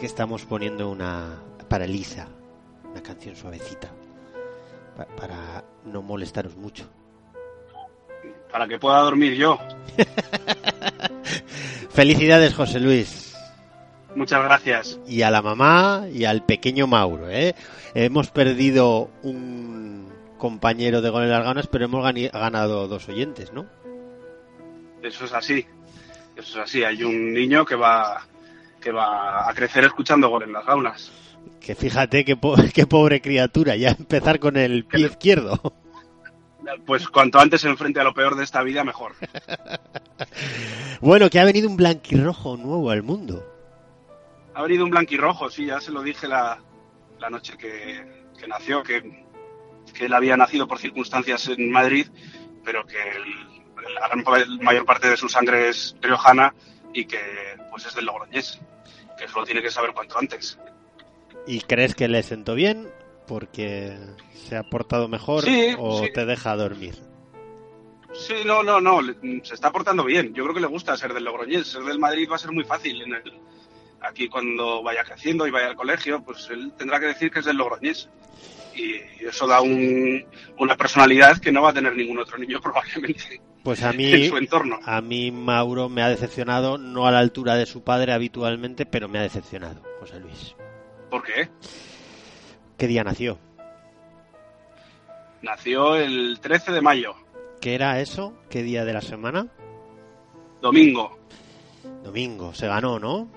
que estamos poniendo una para Lisa, una canción suavecita, pa- para no molestaros mucho. Para que pueda dormir yo. Felicidades, José Luis. Muchas gracias. Y a la mamá y al pequeño Mauro, ¿eh? Hemos perdido un compañero de Gol en las Ganas, pero hemos ganado dos oyentes, ¿no? Eso es así. Eso es así. Hay un niño que va que va a crecer escuchando gol en las gaunas. Que fíjate qué, po- qué pobre criatura, ya empezar con el pie izquierdo. Pues cuanto antes se enfrente a lo peor de esta vida, mejor. Bueno, que ha venido un blanquirrojo nuevo al mundo. Ha venido un blanquirrojo, sí, ya se lo dije la, la noche que, que nació, que, que él había nacido por circunstancias en Madrid, pero que el- la gran mayor parte de su sangre es riojana y que pues es del Logroñés, que eso lo tiene que saber cuanto antes. ¿Y crees que le sentó bien? Porque se ha portado mejor Sí, o sí. te deja dormir. Sí, no, no, no, se está portando bien. Yo creo que le gusta ser del Logroñés. Ser del Madrid va a ser muy fácil. En el, aquí cuando vaya creciendo y vaya al colegio, pues él tendrá que decir que es del Logroñés. Y eso da un- una personalidad que no va a tener ningún otro niño probablemente Pues a en mí, su entorno. a mí Mauro me ha decepcionado, no a la altura de su padre habitualmente, pero me ha decepcionado, José Luis. ¿Por qué? ¿Qué día nació? Nació el 13 de mayo, ¿Qué era eso? ¿Qué día de la semana? domingo. Domingo, se ganó, ¿no?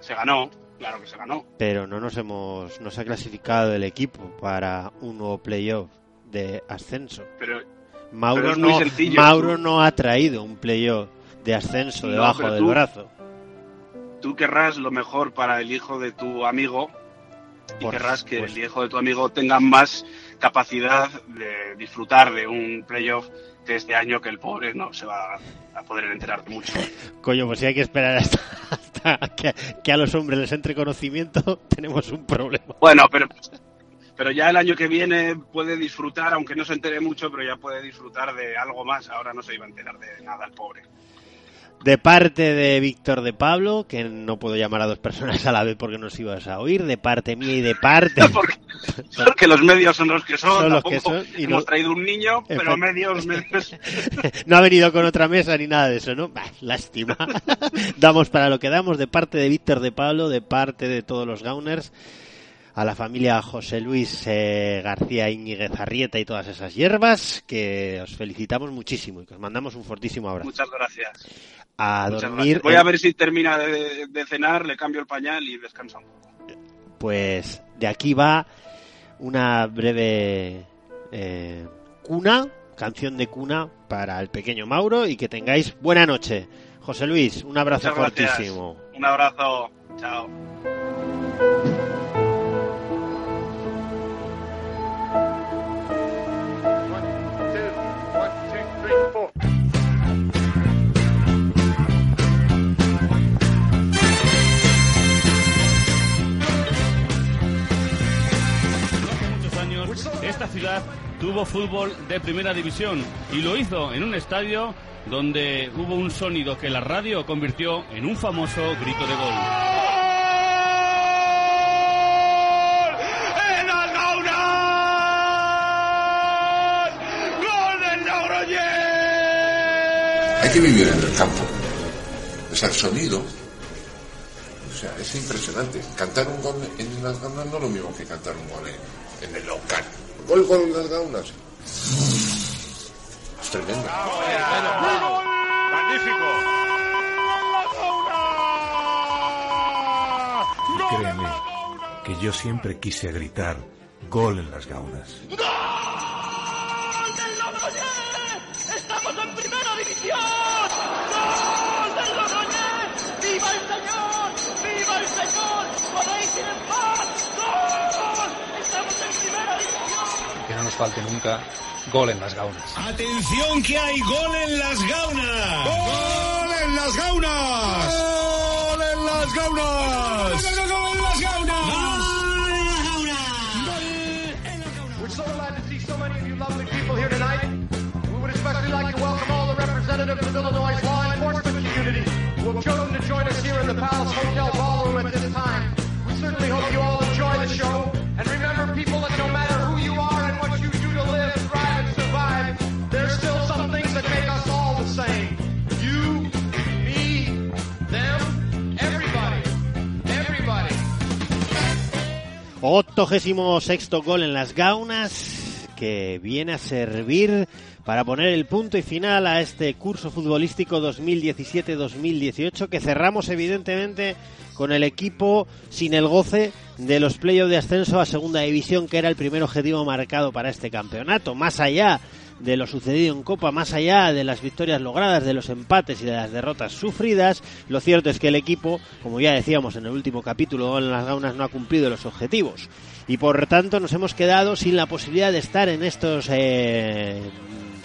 Se ganó, claro que se ganó. Pero no nos hemos, no se ha clasificado el equipo para un nuevo playoff de ascenso. Pero Mauro Pero es muy no, sencillo. Mauro no ha traído un playoff de ascenso No, debajo del tú- brazo. tú querrás lo mejor para el hijo de tu amigo y Por querrás que el hijo de tu amigo tenga más capacidad de disfrutar de un playoff que este año que el pobre no se va a poder enterar mucho. Coño, pues si hay que esperar hasta, que, que a los hombres les entre conocimiento, tenemos un problema. Bueno, pero, pero ya el año que viene puede disfrutar, aunque no se entere mucho, pero ya puede disfrutar de algo más. Ahora no se iba a enterar de nada el pobre. De parte de Víctor de Pablo, que no puedo llamar a dos personas a la vez porque nos ibas a oír, de parte mía y de parte... Porque, porque los medios son los que son. Son los que son y hemos no- traído un niño, pero medios, medios. no ha venido con otra mesa ni nada de eso, ¿no? Bah, lástima. damos para lo que damos de parte de Víctor de Pablo, de parte de todos los Gauners, a la familia José Luis eh, García Íñiguez Arrieta y todas esas hierbas, que os felicitamos muchísimo y que os mandamos un fortísimo abrazo. Muchas gracias. A dormir. Voy a ver si termina de, de cenar, le cambio el pañal y descansa un poco. pues de aquí va una breve eh, cuna, canción de cuna para el pequeño Mauro y que tengáis buena noche. José Luis, un abrazo fortísimo. Un abrazo. Chao. Esta ciudad tuvo fútbol de primera división y lo hizo en un estadio donde hubo un sonido que la radio convirtió en un famoso grito de gol. Hay que vivir en el campo. O sea, el sonido. O sea, es impresionante. Cantar un gol en las gaunas no es lo mismo que cantar un gol en, en el local. Gol, gol en las gaunas. Es tremendo. Y créeme que yo siempre quise gritar gol en las gaunas. ¡Estamos en primera división! falte nunca gol en las gaunas. Atención que hay gol en las gaunas. Gol en las gaunas. Gol en las gaunas. Gol en las gaunas. Who have chosen to join us here in the Palace Hotel Ballroom at this time. We certainly hope you all 86 gol en las gaunas que viene a servir para poner el punto y final a este curso futbolístico 2017-2018 que cerramos evidentemente con el equipo sin el goce de los playoffs de ascenso a segunda división que era el primer objetivo marcado para este campeonato. Más allá de lo sucedido en Copa, más allá de las victorias logradas, de los empates y de las derrotas sufridas, lo cierto es que el equipo, como ya decíamos en el último capítulo, en las gaunas no ha cumplido los objetivos. Y por tanto nos hemos quedado sin la posibilidad de estar en estos eh,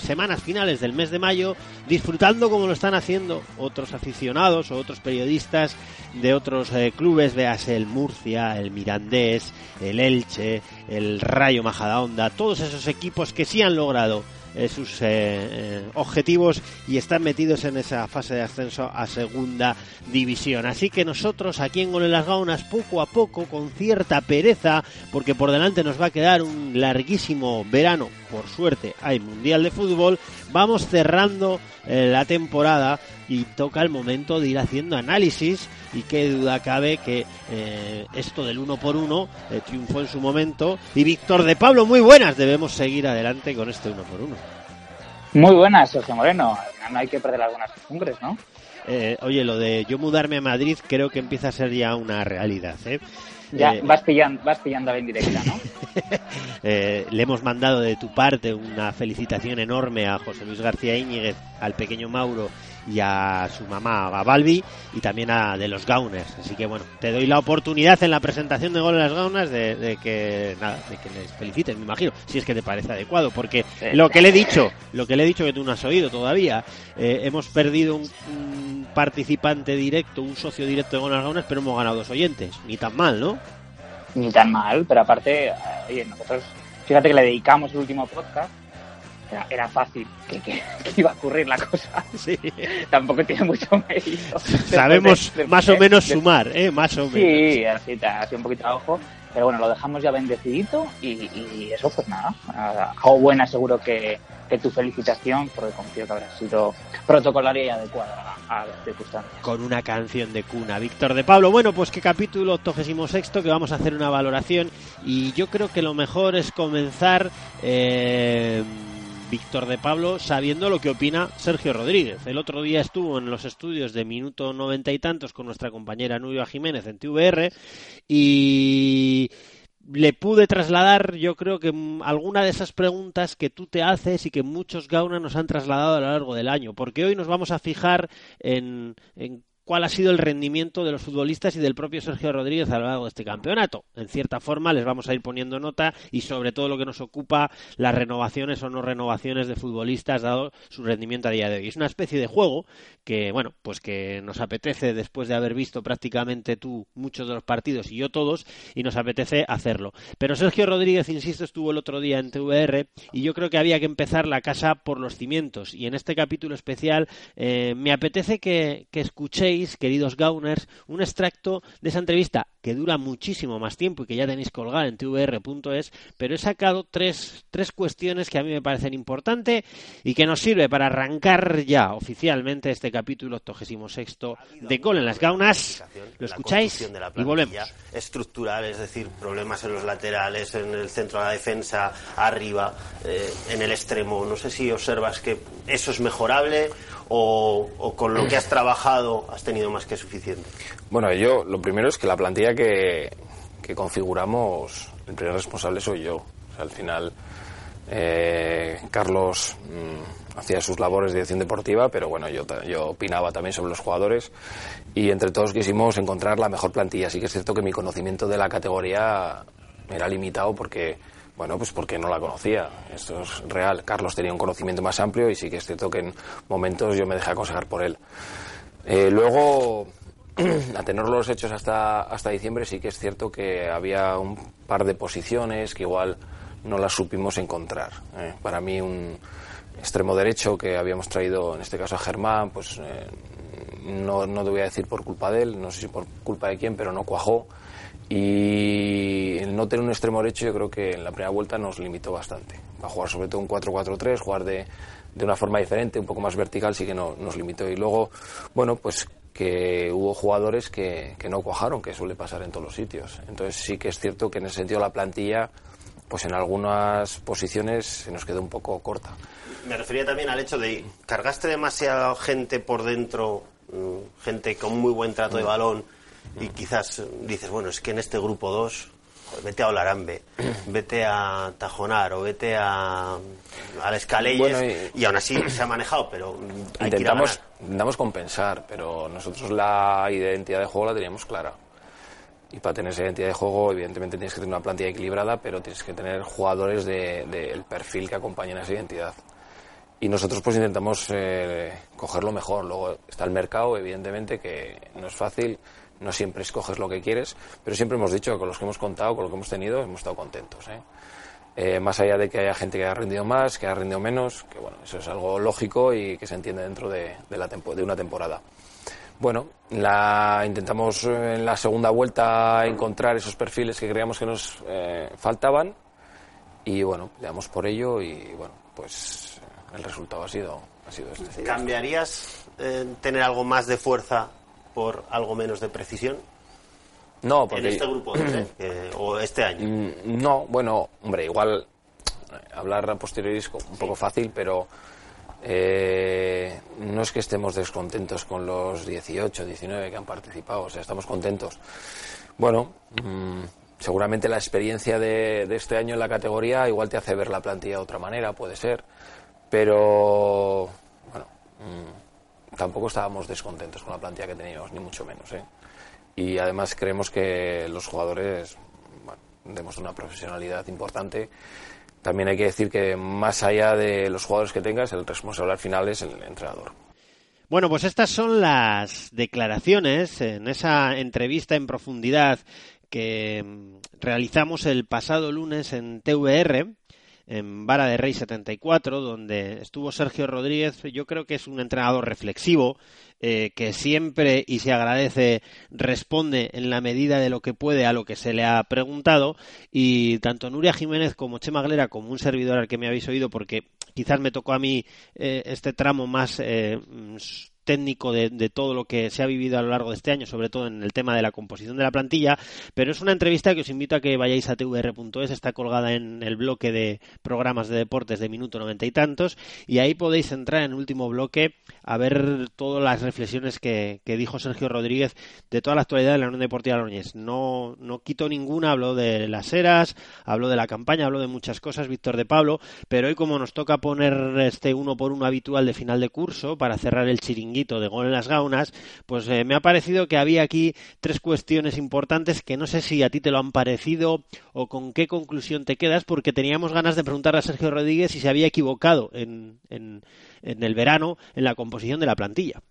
semanas finales del mes de mayo disfrutando como lo están haciendo otros aficionados o otros periodistas de otros eh, clubes, veas el Murcia, el Mirandés, el Elche, el Rayo Majadahonda, todos esos equipos que sí han logrado eh, sus eh, eh, objetivos y están metidos en esa fase de ascenso a segunda división. Así que nosotros aquí en Gol las Gaunas, poco a poco, con cierta pereza, porque por delante nos va a quedar un larguísimo verano, por suerte hay Mundial de Fútbol, vamos cerrando la temporada y toca el momento de ir haciendo análisis y qué duda cabe que eh, esto del uno por uno eh, triunfó en su momento y Víctor de Pablo muy buenas debemos seguir adelante con este uno por uno Muy buenas, Sergio Moreno. No hay que perder algunas costumbres, ¿no? Eh, oye lo de yo mudarme a Madrid creo que empieza a ser ya una realidad ¿eh? Ya Eh, vas pillando, vas pillando la indirecta, ¿no? Eh, le hemos mandado de tu parte una felicitación enorme a José Luis García Íñiguez, al pequeño Mauro y a su mamá, a Balbi, y también a de los Gauners. Así que bueno, te doy la oportunidad en la presentación de Gol en las Gaunas de, de que nada, de que les felicites, me imagino, si es que te parece adecuado, porque Sí. lo que le he dicho, lo que le he dicho que tú no has oído todavía, eh, hemos perdido un, un participante directo, un socio directo de Gol en las Gaunas, pero hemos ganado dos oyentes, ni tan mal, ¿no? Ni tan mal, pero aparte, eh, oye, nosotros, fíjate que le dedicamos el último podcast. Era, era fácil que, que- que iba a ocurrir la cosa. Sí. Tampoco tiene mucho mérito. Sabemos de- más o menos de- sumar, ¿eh? Más o menos. Sí, así, así un poquito a ojo. Pero bueno, lo dejamos ya bendecidito y, y eso pues nada. Hago buena seguro que, que tu felicitación, porque confío que habrá sido protocolaria y adecuada a, las circunstancias. Con una canción de cuna. Víctor de Pablo, bueno, pues qué capítulo 86 que vamos a hacer una valoración y yo creo que lo mejor es comenzar, eh, Víctor de Pablo, sabiendo lo que opina Sergio Rodríguez. El otro día estuvo en los estudios de Minuto Noventa y Tantos con nuestra compañera Nuria Jiménez en TVR y le pude trasladar, yo creo que mm, alguna de esas preguntas que tú te haces y que muchos Gauna nos han trasladado a lo largo del año, porque hoy nos vamos a fijar en, en cuál ha sido el rendimiento de los futbolistas y del propio Sergio Rodríguez a lo largo de este campeonato. En cierta forma les vamos a ir poniendo nota y sobre todo lo que nos ocupa las renovaciones o no renovaciones de futbolistas dado su rendimiento a día de hoy. Es una especie de juego que, bueno, pues que nos apetece después de haber visto prácticamente tú muchos de los partidos y yo todos y nos apetece hacerlo. Pero Sergio Rodríguez, insisto, estuvo el otro día en TVR y yo creo que había que empezar la casa por los cimientos y en este capítulo especial eh, me apetece que, que escuchéis, queridos Gauners, un extracto de esa entrevista que dura muchísimo más tiempo y que ya tenéis colgada en tvr.es, pero he sacado tres, tres cuestiones que a mí me parecen importantes y que nos sirve para arrancar ya oficialmente este capítulo 86 de Gol en las Gaunas. Lo escucháis y volvemos. estructural, es decir, problemas en los laterales, en el centro de la defensa, arriba, eh, en el extremo. No sé si observas que eso es mejorable o, con lo que has trabajado has tenido más que suficiente. Bueno, yo lo primero es que la plantilla que, que configuramos, el primer responsable soy yo. Al final, eh, Carlos mm, hacía sus labores de dirección deportiva, pero bueno, yo, yo opinaba también sobre los jugadores y entre todos quisimos encontrar la mejor plantilla. Sí que es cierto que mi conocimiento de la categoría era limitado porque, bueno, pues porque no la conocía. Esto es real. Carlos tenía un conocimiento más amplio y sí que es cierto que en momentos yo me dejé aconsejar por él. Eh, luego, a tener los hechos hasta, hasta diciembre, sí que es cierto que había un par de posiciones que igual no las supimos encontrar. eh. Para mí, un extremo derecho que habíamos traído, en este caso a Germán, pues eh, no, no te voy a decir por culpa de él, no sé si por culpa de quién, pero no cuajó. Y no tener un extremo derecho yo creo que en la primera vuelta nos limitó bastante. Va a jugar sobre todo un 4-4-3, jugar de, de una forma diferente, un poco más vertical, sí que no, nos limitó. Y luego, bueno, pues que hubo jugadores que, que no cuajaron, que suele pasar en todos los sitios. Entonces sí que es cierto que en ese sentido la plantilla, pues en algunas posiciones se nos quedó un poco corta. Me refería también al hecho de cargaste demasiada gente por dentro, mm, gente con muy buen trato de Mm. balón, y quizás dices, bueno, es que en este grupo 2, vete a Olarambe, vete a Tajonar o vete a, Escaleyes, Bueno, y... y- aún así se ha manejado, pero hay que a Intentamos, intentamos compensar, pero nosotros la identidad de juego la teníamos clara. Y para tener esa identidad de juego, evidentemente tienes que tener una plantilla equilibrada, pero tienes que tener jugadores del de, del perfil que acompañen a esa identidad. Y nosotros pues intentamos eh, cogerlo mejor. Luego está el mercado, evidentemente, que no es fácil, no siempre escoges lo que quieres, pero siempre hemos dicho que con los que hemos contado, con lo que hemos tenido, hemos estado contentos. ¿eh? Eh, más allá de que haya gente que haya rendido más, que haya rendido menos, que bueno, eso es algo lógico y que se entiende dentro de, la tempo- de una temporada. Bueno, la, intentamos en la segunda vuelta encontrar esos perfiles que creíamos que nos eh, faltaban y bueno, le damos por ello y bueno, pues el resultado ha sido, ha sido este. ¿Cambiarías eh, tener algo más de fuerza por algo menos de precisión? No, porque En este grupo, que- o este año. Mm, No, bueno, hombre, igual eh, hablar a posteriori es un poco fácil, pero eh, no es que estemos descontentos con los 18, 19 que han participado, o sea, estamos contentos. Bueno, mm, seguramente la experiencia de, de este año en la categoría igual te hace ver la plantilla de otra manera, puede ser, pero bueno, mm, tampoco estábamos descontentos con la plantilla que teníamos, ni mucho menos, ¿eh? Y además creemos que los jugadores bueno, demuestran una profesionalidad importante. También hay que decir que más allá de los jugadores que tengas, el responsable al final es el entrenador. Bueno, pues estas son las declaraciones en esa entrevista en profundidad que mm, realizamos el pasado lunes en TVR, en Vara de Rey 74, donde estuvo Sergio Rodríguez. Yo creo que es un entrenador reflexivo, eh, que siempre y se agradece responde en la medida de lo que puede a lo que se le ha preguntado. Y tanto Nuria Jiménez como Chema Aglera, como un servidor al que me habéis oído, porque quizás me tocó a mí eh, este tramo más eh, técnico de, todo lo que se ha vivido a lo largo de este año, sobre todo en el tema de la composición de la plantilla, pero es una entrevista que os invito a que vayáis a tvr.es, está colgada en el bloque de programas de deportes de minuto noventa y tantos, y ahí podéis entrar en último bloque a ver todas las reflexiones que, dijo Sergio Rodríguez de toda la actualidad de la Unión Deportiva Logroñés. No, no quito ninguna, habló de las eras, habló de la campaña, habló de muchas cosas, Víctor de Pablo, pero hoy como nos toca poner este uno por uno habitual de final de curso para cerrar el de gol en las gaunas, pues eh, me ha parecido que había aquí tres cuestiones importantes que no sé si a ti te lo han parecido o con qué conclusión te quedas, porque teníamos ganas de preguntarle a Sergio Rodríguez si se había equivocado en, en el verano en la composición de la plantilla.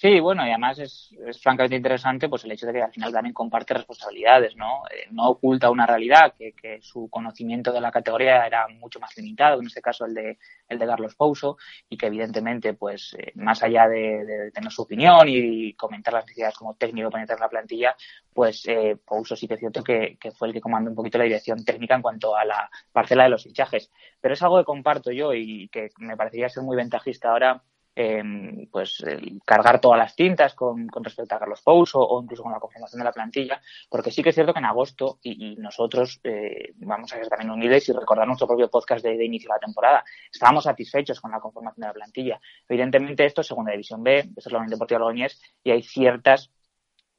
Sí, bueno, y además es, es, francamente interesante pues el hecho de que al final también comparte responsabilidades, ¿no? Eh, no oculta una realidad, que, su conocimiento de la categoría era mucho más limitado, en este caso el de, el de Carlos Pouso, y que evidentemente, pues, eh, más allá de, de, tener su opinión y, comentar las necesidades como técnico para entrar en la plantilla, pues eh, Pouso sí que es cierto que, que, fue el que comandó un poquito la dirección técnica en cuanto a la parcela de los fichajes. Pero es algo que comparto yo y que me parecería ser muy ventajista ahora eh, pues cargar todas las tintas con, respecto a Carlos Pouso o incluso con la conformación de la plantilla, porque sí que es cierto que en agosto, y, nosotros eh, vamos a ser también unidos y recordar nuestro propio podcast de, de, inicio de la temporada, estábamos satisfechos con la conformación de la plantilla. Evidentemente esto es segunda división B, esto es la Unión Deportiva Logroñés y hay ciertas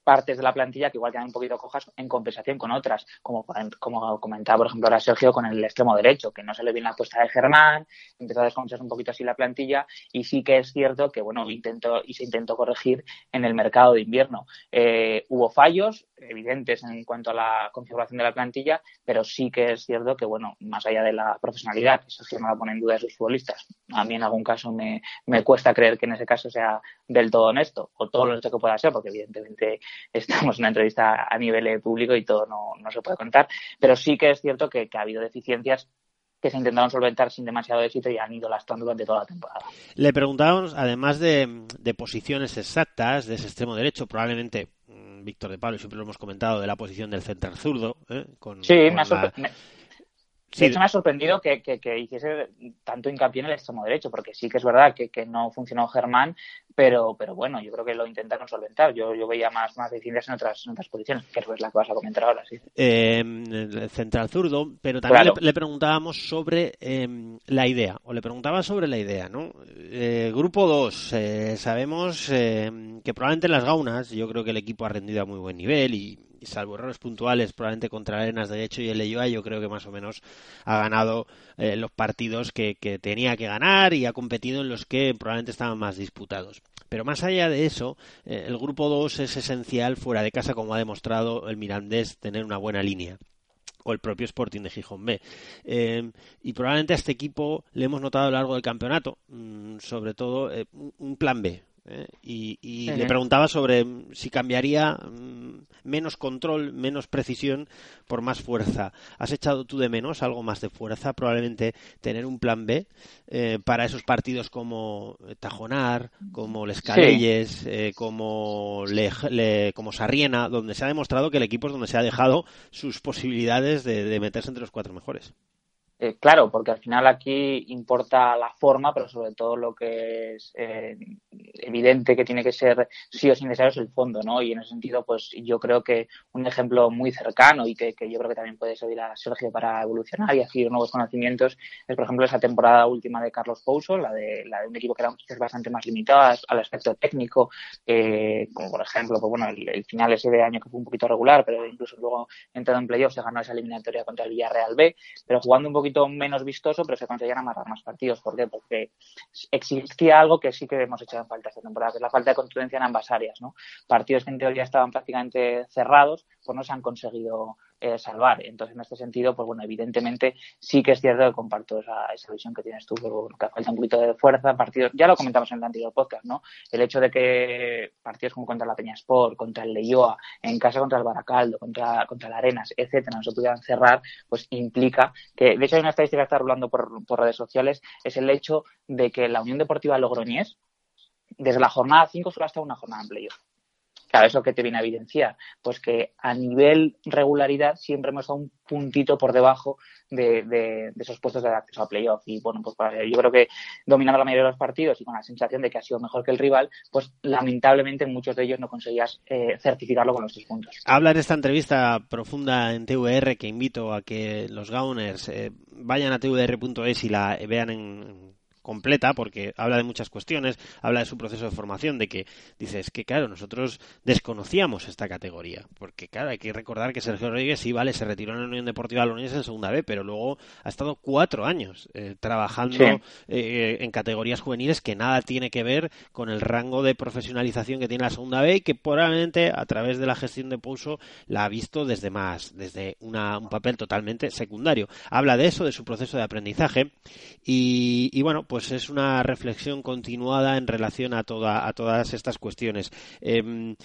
partes de la plantilla que igual quedan un poquito cojas en compensación con otras, como, como comentaba por ejemplo ahora Sergio con el extremo derecho, que no se le viene la apuesta de Germán, empezó a descompensar un poquito así la plantilla y sí que es cierto que bueno, intentó y se intentó corregir en el mercado de invierno. Eh, hubo fallos evidentes en cuanto a la configuración de la plantilla, pero sí que es cierto que bueno, más allá de la profesionalidad, Sergio no la pone en duda de sus futbolistas, a mí en algún caso me, me cuesta creer que en ese caso sea del todo honesto, o todo lo honesto que pueda ser, porque evidentemente estamos en una entrevista a nivel público y todo no, no se puede contar, pero sí que es cierto que, que ha habido deficiencias que se intentaron solventar sin demasiado éxito y han ido lastrando durante toda la temporada. Le preguntábamos, además de, de posiciones exactas de ese extremo derecho, probablemente mm, Víctor de Pablo, siempre lo hemos comentado, de la posición del central zurdo. ¿eh? Con, Sí, con me ha, la- me- Sí, de hecho, me ha sorprendido que, que- que hiciese tanto hincapié en el extremo derecho, porque sí que es verdad que, que no funcionó Germán, pero, pero bueno, yo creo que lo intentaron solventar. Yo, yo veía más, más deficiencias en otras, en otras posiciones, que es la que vas a comentar ahora, sí. eh, el central zurdo, pero también Claro. le, le preguntábamos sobre eh, la idea, o le preguntaba sobre la idea, ¿no? Eh, grupo 2, sabemos eh, que probablemente en las gaunas, yo creo que el equipo ha rendido a muy buen nivel y, y salvo errores puntuales, probablemente contra Arenas de Hecho y el Leyoa, yo creo que más o menos ha ganado eh, los partidos que, que tenía que ganar y ha competido en los que probablemente estaban más disputados. Pero más allá de eso, eh, el grupo 2 es esencial fuera de casa, como ha demostrado el Mirandés, tener una buena línea o el propio Sporting de Gijón B. Eh, y probablemente a este equipo le hemos notado a lo largo del campeonato, mm, sobre todo un plan B. ¿eh? Y, le preguntaba sobre mm, si cambiaría mm, menos control, menos precisión por más fuerza. ¿Has echado tú de menos algo más de fuerza? Probablemente tener un plan B eh, para esos partidos como Tajonar, como Les Calelles, eh, como, Le- Le- como Sarriena, donde se ha demostrado que el equipo es donde se ha dejado sus posibilidades de, de meterse entre los cuatro mejores. Eh, claro, porque al final aquí importa la forma, pero sobre todo lo que es eh, evidente que tiene que ser sí o sí necesario es el fondo, ¿no? Y en ese sentido, pues yo creo que un ejemplo muy cercano y que, que yo creo que también puede servir a Sergio para evolucionar y adquirir nuevos conocimientos es, por ejemplo, esa temporada última de Carlos Pouso, la de, la de un equipo que era quizás bastante más limitado al- aspecto técnico, eh, como por ejemplo, pues bueno, el, el final ese de año que fue un poquito regular, pero incluso luego entrado en playoffs se ganó esa eliminatoria contra el Villarreal B, pero jugando un poquito menos vistoso, pero se conseguían amarrar más partidos. ¿Por qué? Porque existía algo que sí que hemos echado en falta esta temporada, que es la falta de contundencia en ambas áreas, ¿no? Partidos que en teoría estaban prácticamente cerrados, pues no se han conseguido eh, salvar. Entonces, en este sentido, pues bueno, evidentemente sí que es cierto que comparto esa, visión que tienes tú, que, bueno, que falta un poquito de fuerza, partidos, ya lo comentamos en el anterior podcast, ¿no? El hecho de que partidos como contra la Peña Sport, contra el Leyoa, en casa contra el Baracaldo, contra, contra Arenas, etcétera, no se pudieran cerrar, pues implica que, de hecho, hay una estadística que está rulando por, por redes sociales, es el hecho de que la Unión Deportiva Logroñés, desde la jornada 5 solo hasta una jornada en playoff. Claro, ¿eso que te viene a evidenciar? Pues que a nivel regularidad siempre hemos estado un puntito por debajo de, de- esos puestos de acceso a playoff. Y bueno, pues yo creo que dominando la mayoría de los partidos y con la sensación de que ha sido mejor que el rival, pues lamentablemente en muchos de ellos no conseguías eh, certificarlo con los tres puntos. Habla en esta entrevista profunda en TVR que invito a que los Gauners eh, vayan a tvr.es y la vean en completa porque habla de muchas cuestiones, habla de su proceso de formación, de que dice, es que claro, nosotros desconocíamos esta categoría, porque claro, hay que recordar que Sergio Rodríguez sí, vale, se retiró en la Unión Deportiva Logroñés en segunda B, pero luego ha estado cuatro años eh, trabajando Sí. eh, en categorías juveniles que nada tiene que ver con el rango de profesionalización que tiene la segunda B y que probablemente a través de la gestión de Pouso la ha visto desde más, desde una, un papel totalmente secundario. Habla de eso, de su proceso de aprendizaje y, y bueno, pues es una reflexión continuada en relación a, toda, a todas estas cuestiones. Em,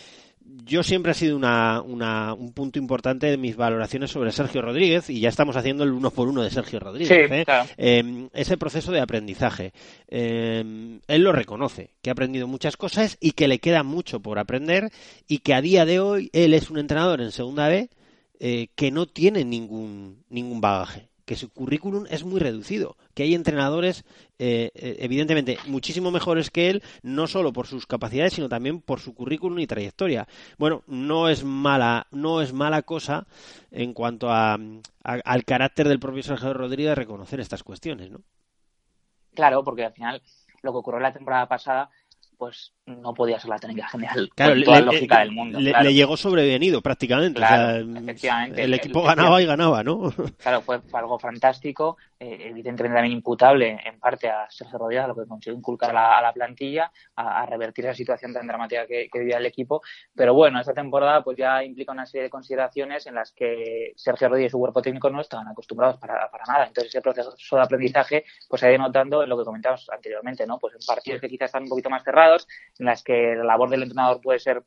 yo siempre ha sido una, una- un punto importante de mis valoraciones sobre Sergio Rodríguez y ya estamos haciendo el uno por uno de Sergio Rodríguez. Sí, ¿eh? claro. Eh, ese proceso de aprendizaje. Eh, él lo reconoce, que ha aprendido muchas cosas y que le queda mucho por aprender y que a día de hoy él es un entrenador en segunda B eh, que no tiene ningún, ningún bagaje que su currículum es muy reducido, que hay entrenadores eh, eh, evidentemente muchísimo mejores que él, no solo por sus capacidades, sino también por su currículum y trayectoria. Bueno, no es mala, no es mala cosa en cuanto a, al carácter del propio Sergio Rodríguez reconocer estas cuestiones, ¿no? Claro, porque al final lo que ocurrió la temporada pasada, pues no podía ser la técnica general Claro, con le, toda la lógica le- del mundo. le- claro. le llegó sobrevenido prácticamente. o Claro, sea, efectivamente. el equipo El- ganaba y ganaba, ¿no? Claro, fue, fue algo fantástico, eh, evidentemente también imputable en parte a Sergio Rodríguez, a lo que consiguió inculcar a la, a la plantilla, a, a revertir esa situación tan dramática que, que vivía el equipo. Pero bueno, esta temporada pues ya implica una serie de consideraciones en las que Sergio Rodríguez y su cuerpo técnico no estaban acostumbrados para, para nada. Entonces ese proceso de aprendizaje pues se ha ido notando en lo que comentábamos anteriormente, ¿no? Pues en partidos que quizás están un poquito más cerrados, en las que la labor del entrenador puede ser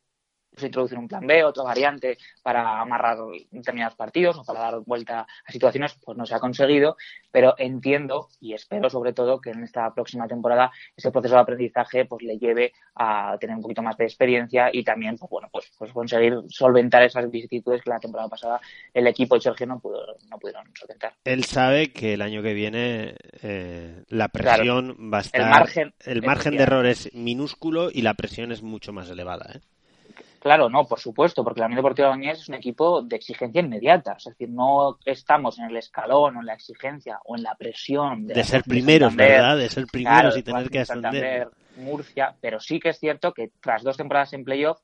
introducir un plan B, otra variante para amarrar determinados partidos o para dar vuelta a situaciones, pues no se ha conseguido, pero entiendo y espero sobre todo que en esta próxima temporada ese proceso de aprendizaje pues le lleve a tener un poquito más de experiencia y también pues bueno pues, pues conseguir solventar esas vicisitudes que la temporada pasada el equipo y Sergio no pudo no pudieron solventar. Él sabe que el año que viene eh, la presión Claro. va a estar El margen- el margen de error es minúsculo y la presión es mucho más elevada. ¿eh? Claro, no, por supuesto, porque la Unión Deportiva Logroñés es un equipo de exigencia inmediata. Es decir, no estamos en el escalón o en la exigencia o en la presión de, ser primeros, ¿verdad? De ser primeros claro, y tener que ascender. Murcia, pero sí que es cierto que tras dos temporadas en playoff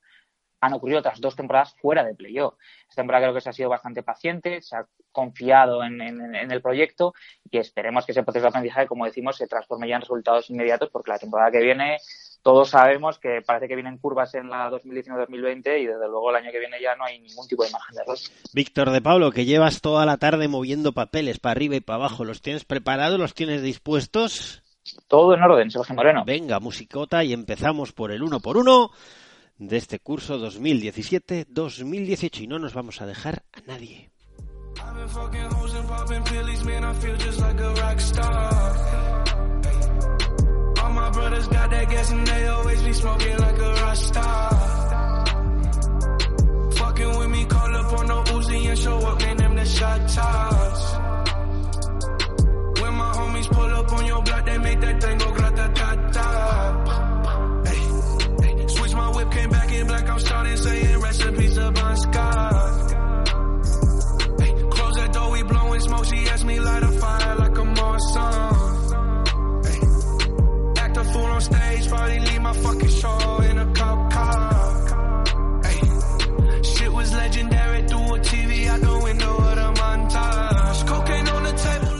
han ocurrido otras dos temporadas fuera de playoff. Esta temporada creo que se ha sido bastante paciente, se ha confiado en, en- en el proyecto y esperemos que ese proceso de aprendizaje, como decimos, se transforme ya en resultados inmediatos porque la temporada que viene todos sabemos que parece que vienen curvas en la 2019-2020 y desde luego el año que viene ya no hay ningún tipo de margen de error. Víctor de Pablo, que llevas toda la tarde moviendo papeles para arriba y para abajo, ¿los tienes preparados? ¿Los tienes dispuestos? Todo en orden, Sergio Moreno. Venga, musicota y empezamos por el uno por uno de este curso 2017-2018 y no nos vamos a dejar a nadie. Brothers got that gas and they always be smoking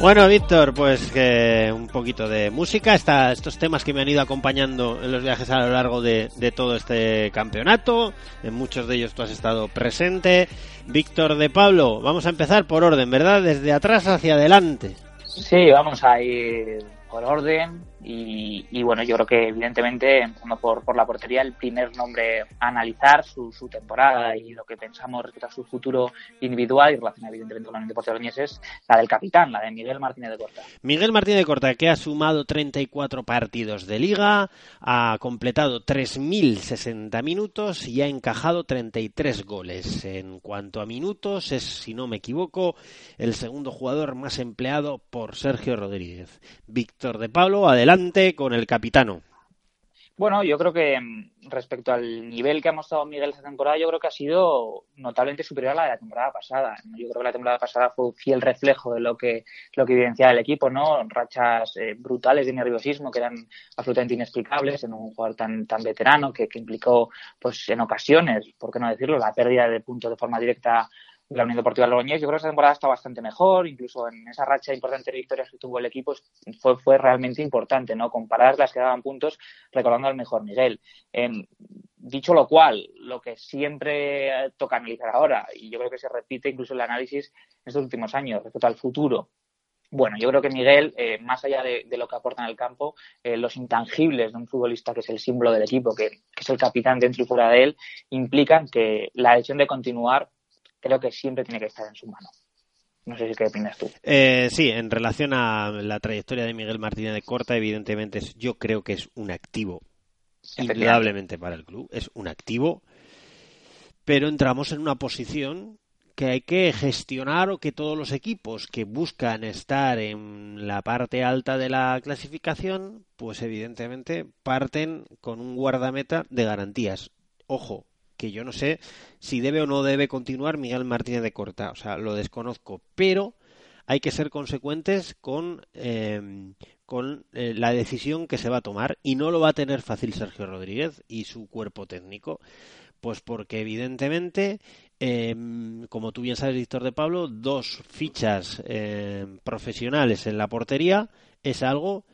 Bueno, Víctor, pues que un poquito de música, esta- estos temas que me han ido acompañando en los viajes a lo largo de, de todo este campeonato, en muchos de ellos tú has estado presente. Víctor de Pablo, vamos a empezar por orden, ¿verdad? Desde atrás hacia adelante. Sí, vamos a ir por orden y, bueno, yo creo que evidentemente, empezando por, por la portería, el primer nombre a analizar su, su temporada y lo que pensamos respecto a su futuro individual y relacionado evidentemente con la Unión Deportiva Logroñés es la del capitán, la de Miguel Martínez de Corta. Miguel Martínez de Corta, que ha sumado 34 partidos de liga, ha completado 3.060 minutos y ha encajado 33 goles. En cuanto a minutos, es, si no me equivoco, el segundo jugador más empleado por Sergio Rodríguez. Víctor de Pablo, adelante con el capitano. Bueno, yo creo que mm, respecto al nivel que ha mostrado Miguel esta temporada, yo creo que ha sido notablemente superior a la de la temporada pasada. Yo creo que la temporada pasada fue fiel reflejo de lo que, lo que evidenciaba el equipo, ¿no? Rachas eh, brutales de nerviosismo que eran absolutamente inexplicables en un jugador tan, tan veterano que, que implicó, pues en ocasiones, por qué no decirlo, la pérdida de puntos de forma directa la Unión Deportiva Logroñés. Yo creo que esta temporada está bastante mejor, incluso en esa racha importante de victorias que tuvo el equipo fue, realmente importante, ¿no? Comparar las que daban puntos recordando al mejor Miguel. Eh, dicho lo cual, lo que siempre toca analizar ahora, y yo creo que se repite incluso el análisis en estos últimos años respecto al futuro, bueno, yo creo que Miguel, eh, más allá de, lo que aporta en el campo, eh, los intangibles de un futbolista que es el símbolo del equipo, que, es el capitán dentro y fuera de él, implican que la decisión de continuar creo que siempre tiene que estar en su mano. No sé si qué opinas tú. Eh, sí, en relación a la trayectoria de Miguel Martínez de Corta, evidentemente yo creo que es un activo indudablemente para el club, es un activo, pero entramos en una posición que hay que gestionar o que todos los equipos que buscan estar en la parte alta de la clasificación, pues evidentemente parten con un guardameta de garantías. Ojo, que yo no sé si debe o no debe continuar Miguel Martínez de Corta, o sea, lo desconozco, pero hay que ser consecuentes con, eh, con eh, la decisión que se va a tomar y no lo va a tener fácil Sergio Rodríguez y su cuerpo técnico. Pues porque evidentemente, eh, como tú bien sabes, Víctor de Pablo, dos fichas eh, profesionales en la portería es algo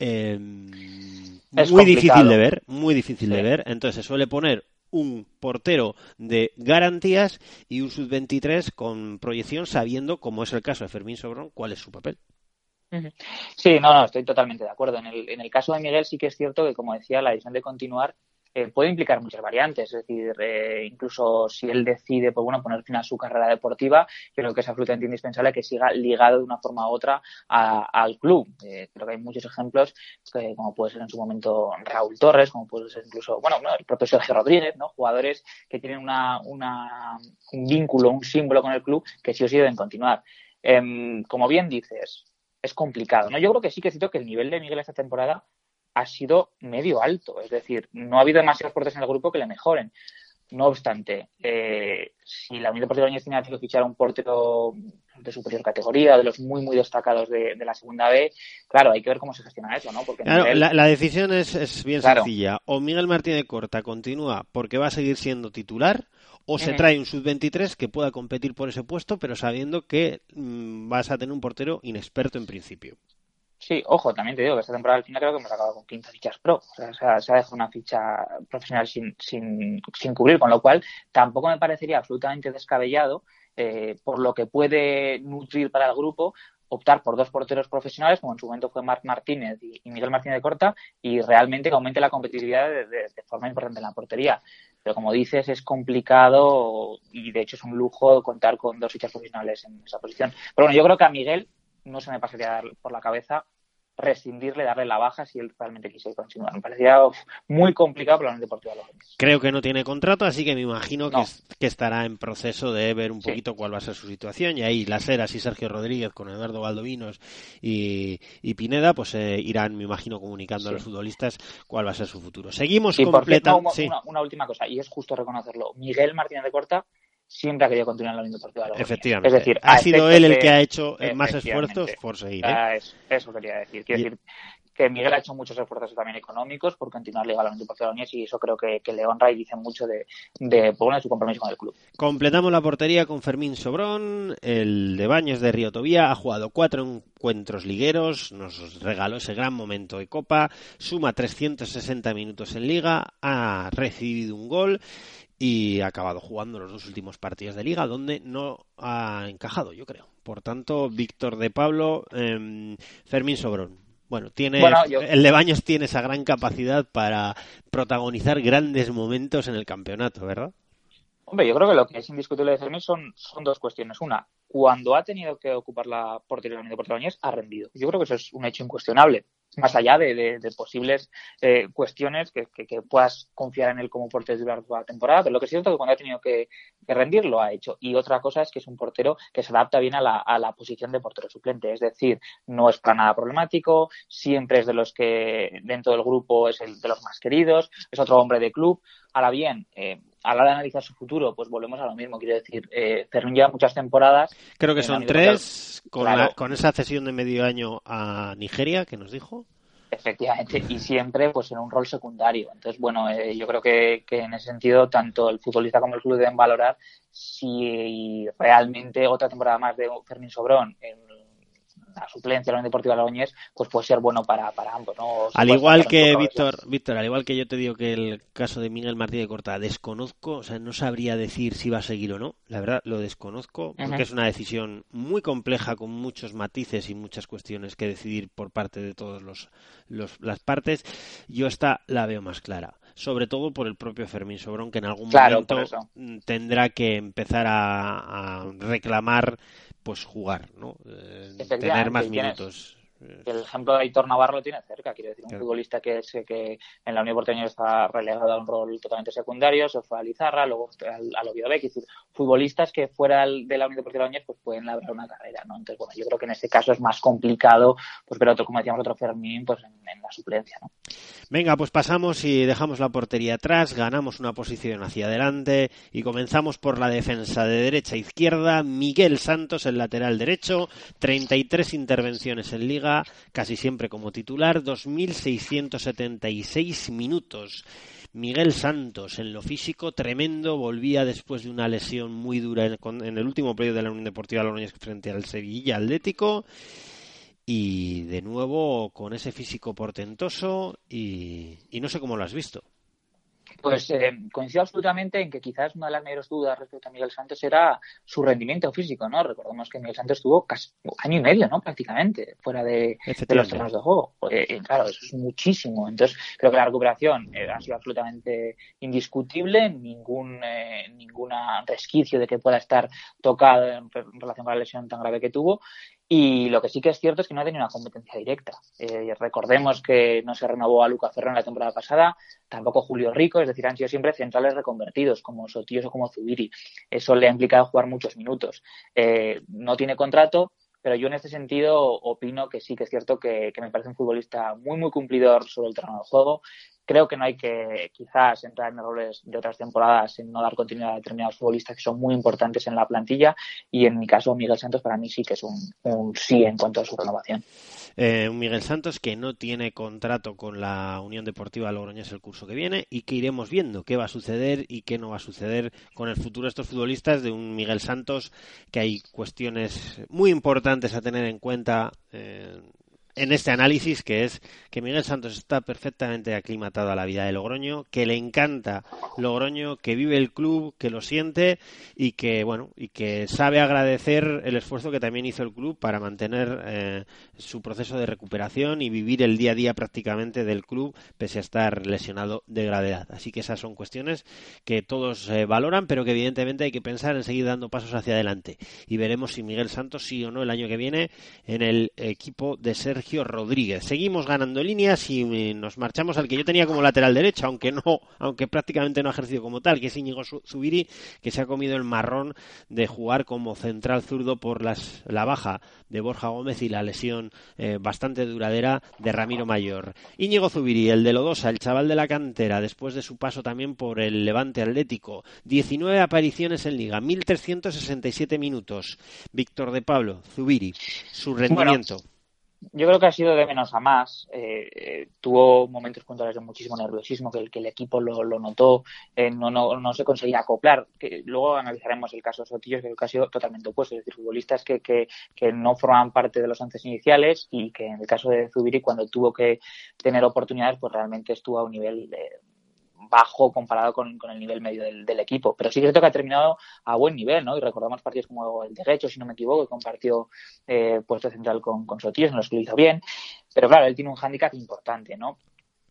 eh, muy difícil de ver, muy difícil sí. de ver. Entonces se suele poner un portero de garantías y un sub-23 con proyección sabiendo, como es el caso de Fermín Sobrón, cuál es su papel. Sí, no, no, estoy totalmente de acuerdo. En el, en el caso de Miguel sí que es cierto que, como decía, la decisión de continuar eh, puede implicar muchas variantes. Es decir, eh, incluso si él decide pues, bueno, poner fin a su carrera deportiva, creo que es absolutamente indispensable que siga ligado de una forma u otra a- al club. Eh, creo que hay muchos ejemplos, que, como puede ser en su momento Raúl Torres, como puede ser incluso, bueno, no, el propio Sergio Rodríguez, ¿no? jugadores que tienen una, una, un vínculo, un símbolo con el club que sí o sí deben continuar. Em, como bien dices, es complicado. ¿no? Yo creo que sí que es cierto que el nivel de Miguel esta temporada ha sido medio alto. Es decir, no ha habido demasiados portes en el grupo que le mejoren. No obstante, eh, si la Unión Deportiva Logroñés tiene que fichar a un portero de superior categoría, de los muy, muy destacados de, de la segunda B, claro, hay que ver cómo se gestiona eso, ¿no? Porque Claro, la, la decisión es, es bien Claro. sencilla. O Miguel Martínez Corta continúa porque va a seguir siendo titular, o se trae un sub-23 que pueda competir por ese puesto, pero sabiendo que mm, vas a tener un portero inexperto en principio. Sí, ojo, también te digo que esta temporada al final creo que hemos acabado con 15 fichas pro. O sea, se ha, dejado una ficha profesional sin, sin, sin cubrir, con lo cual tampoco me parecería absolutamente descabellado, eh, por lo que puede nutrir para el grupo, optar por dos porteros profesionales, como en su momento fue Marc Martínez y, Miguel Martínez de Corta, y realmente que aumente la competitividad de forma importante en la portería. Pero como dices, es complicado y de hecho es un lujo contar con dos fichas profesionales en esa posición. Pero bueno, yo creo que a Miguel no se me pasaría por la cabeza rescindirle, darle la baja si él realmente quisiera continuar. Me parecía uf, muy complicado para la Unión Deportiva Logroñés. Creo que no tiene contrato, así que me imagino que, No. es- que estará en proceso de ver un Sí. poquito cuál va a ser su situación. Y ahí Las Heras y Sergio Rodríguez con Eduardo Valdovinos y, y Pineda, pues eh, irán, me imagino, comunicando a Sí. los futbolistas cuál va a ser su futuro. Seguimos cierto, completando. una- una última cosa, y es justo reconocerlo. Miguel Martínez de Corta siempre ha querido continuar en la Unión Deportiva Logroñés. Efectivamente. Es decir, ha a sido él el que ha hecho eh, más esfuerzos por seguir. ¿eh? Ah, es- eso quería decir. Quiero Y- decir que Miguel ha hecho muchos esfuerzos también económicos por continuar legalmente por Logroñés y eso creo que, que le honra y dice mucho de, de, bueno, de su compromiso con el club. Completamos la portería con Fermín Sobrón, el de Baños de Río Tobía, ha jugado cuatro encuentros ligueros, nos regaló ese gran momento de Copa, suma 360 minutos en Liga, ha recibido un gol y ha acabado jugando los dos últimos partidos de Liga donde no ha encajado, yo creo. Por tanto, Víctor de Pablo, em, Fermín Sobrón. Bueno, tiene, Bueno, yo- el de Baños tiene esa gran capacidad para protagonizar grandes momentos en el campeonato, ¿verdad? Hombre, yo creo que lo que es indiscutible de Fermín son, son dos cuestiones. Una, cuando ha tenido que ocupar la portería de Logroñés, ha rendido. Yo creo que eso es un hecho incuestionable. Más allá de, de- posibles eh, cuestiones que, puedas confiar en él como portero durante la temporada, pero lo que es cierto es que cuando ha tenido que, que rendir, lo ha hecho. Y otra cosa es que es un portero que se adapta bien a la, a la posición de portero suplente. Es decir, no es para nada problemático, siempre es de los que dentro del grupo es el de los más queridos, es otro hombre de club. Ahora bien, eh, a la hora de analizar su futuro, pues volvemos a lo mismo. Quiero decir, eh, lleva muchas temporadas. Creo que son tres, con, Claro. la- con esa cesión de medio año a Nigeria que nos dijo. Efectivamente, y siempre pues en un rol secundario. Entonces, bueno, eh, yo creo que, que en ese sentido tanto el futbolista como el club deben valorar si realmente otra temporada más de Fermín Sobrón en la suplencia de la Unión Deportiva Logroñés pues puede ser bueno para, para ambos, ¿no? Al igual que de Víctor, Víctor, al igual que yo te digo que el caso de Miguel Martínez de Corta desconozco, o sea, no sabría decir si va a seguir o no. La verdad, lo desconozco porque es una decisión muy compleja con muchos matices y muchas cuestiones que decidir por parte de todas los, los- las partes. Yo esta la veo más clara, sobre todo por el propio Fermín Sobrón que en algún Claro, momento tendrá que empezar a, a reclamar pues jugar, ¿no? Eh, tener más minutos. El ejemplo de Aitor Navarro lo tiene cerca, quiero decir, un Claro. futbolista que, es, que en la Unión Porteña está relegado a un rol totalmente secundario, se fue a Lizarra, luego al, al Oviedo B, es decir, futbolistas que fuera de la Unión Deportiva Logroñés pues pueden labrar una carrera, ¿no? Entonces, bueno, yo creo que en este caso es más complicado, pues ver otro, como decíamos, otro Fermín, pues en, en la suplencia, ¿no? Venga, pues pasamos y dejamos la portería atrás, ganamos una posición hacia adelante y comenzamos por la defensa de derecha a izquierda. Miguel Santos, el lateral derecho, 33 intervenciones en liga, casi siempre como titular, 2.676 minutos. Miguel Santos, en lo físico, tremendo, volvía después de una lesión muy dura en, el último periodo de la Unión Deportiva Logroñés frente al Sevilla Atlético y de nuevo con ese físico portentoso y no sé cómo lo has visto. Pues eh, coincido absolutamente en que quizás una de las mayores dudas respecto a Miguel Santos era su rendimiento físico, ¿no? Recordemos que Miguel Santos estuvo casi año y medio, ¿no? Prácticamente, fuera de, de los terrenos de juego. Eh, y claro, eso es muchísimo. Entonces, creo que la recuperación eh, ha sido absolutamente indiscutible, ningún eh, ninguna resquicio de que pueda estar tocado en relación con la lesión tan grave que tuvo. Y lo que sí que es cierto es que no ha tenido una competencia directa. Eh, recordemos que no se renovó a Luca Ferrón la temporada pasada, tampoco Julio Rico, es decir, han sido siempre centrales reconvertidos, como Sotillos o como Zubiri. Eso le ha implicado jugar muchos minutos. Eh, no tiene contrato, pero yo en este sentido opino que sí que es cierto que, que me parece un futbolista muy, muy cumplidor sobre el terreno de juego. Creo que no hay que quizás entrar en errores de otras temporadas en no dar continuidad a determinados futbolistas que son muy importantes en la plantilla y en mi caso Miguel Santos para mí sí que es un, sí en cuanto a su renovación. Eh, Miguel Santos que no tiene contrato con la Unión Deportiva Logroñés el curso que viene y que iremos viendo qué va a suceder y qué no va a suceder con el futuro de estos futbolistas de un Miguel Santos que hay cuestiones muy importantes a tener en cuenta eh, en este análisis que es que Miguel Santos está perfectamente aclimatado a la vida de Logroño, que le encanta Logroño, que vive el club, que lo siente y que bueno y que sabe agradecer el esfuerzo que también hizo el club para mantener eh, su proceso de recuperación y vivir el día a día prácticamente del club pese a estar lesionado de gravedad. Así que esas son cuestiones que todos eh, valoran, pero que evidentemente hay que pensar en seguir dando pasos hacia adelante. Y veremos si Miguel Santos sí o no el año que viene en el equipo de Sergio Rodríguez. Seguimos ganando líneas y eh, nos marchamos al que yo tenía como lateral derecho, aunque no, aunque prácticamente no ha ejercido como tal, que es Íñigo Zu- Zubiri, que se ha comido el marrón de jugar como central zurdo por las, la baja de Borja Gómez y la lesión eh, bastante duradera de Ramiro Mayor. Íñigo Zubiri, el de Lodosa, el chaval de la cantera, después de su paso también por el Levante Atlético, 19 apariciones en Liga, 1.367 minutos. Víctor de Pablo, Zubiri, su rendimiento. Yo creo que ha sido de menos a más. Eh, eh, tuvo momentos puntuales de muchísimo nerviosismo, que el, que el equipo lo, lo notó, eh, no, no, no se conseguía acoplar. Que luego analizaremos el caso de Sotillos, que ha sido totalmente opuesto, es decir, futbolistas que, que, que no formaban parte de los once iniciales y que en el caso de Zubiri, cuando tuvo que tener oportunidades, pues realmente estuvo a un nivel eh, bajo comparado con, con, el nivel medio del, del, equipo. Pero sí que cierto que ha terminado a buen nivel, ¿no? Y recordamos partidos como el de Gecho, si no me equivoco, que compartió eh, puesto central con, con Sotillos, en los que lo hizo bien. Pero claro, él tiene un hándicap importante, ¿no?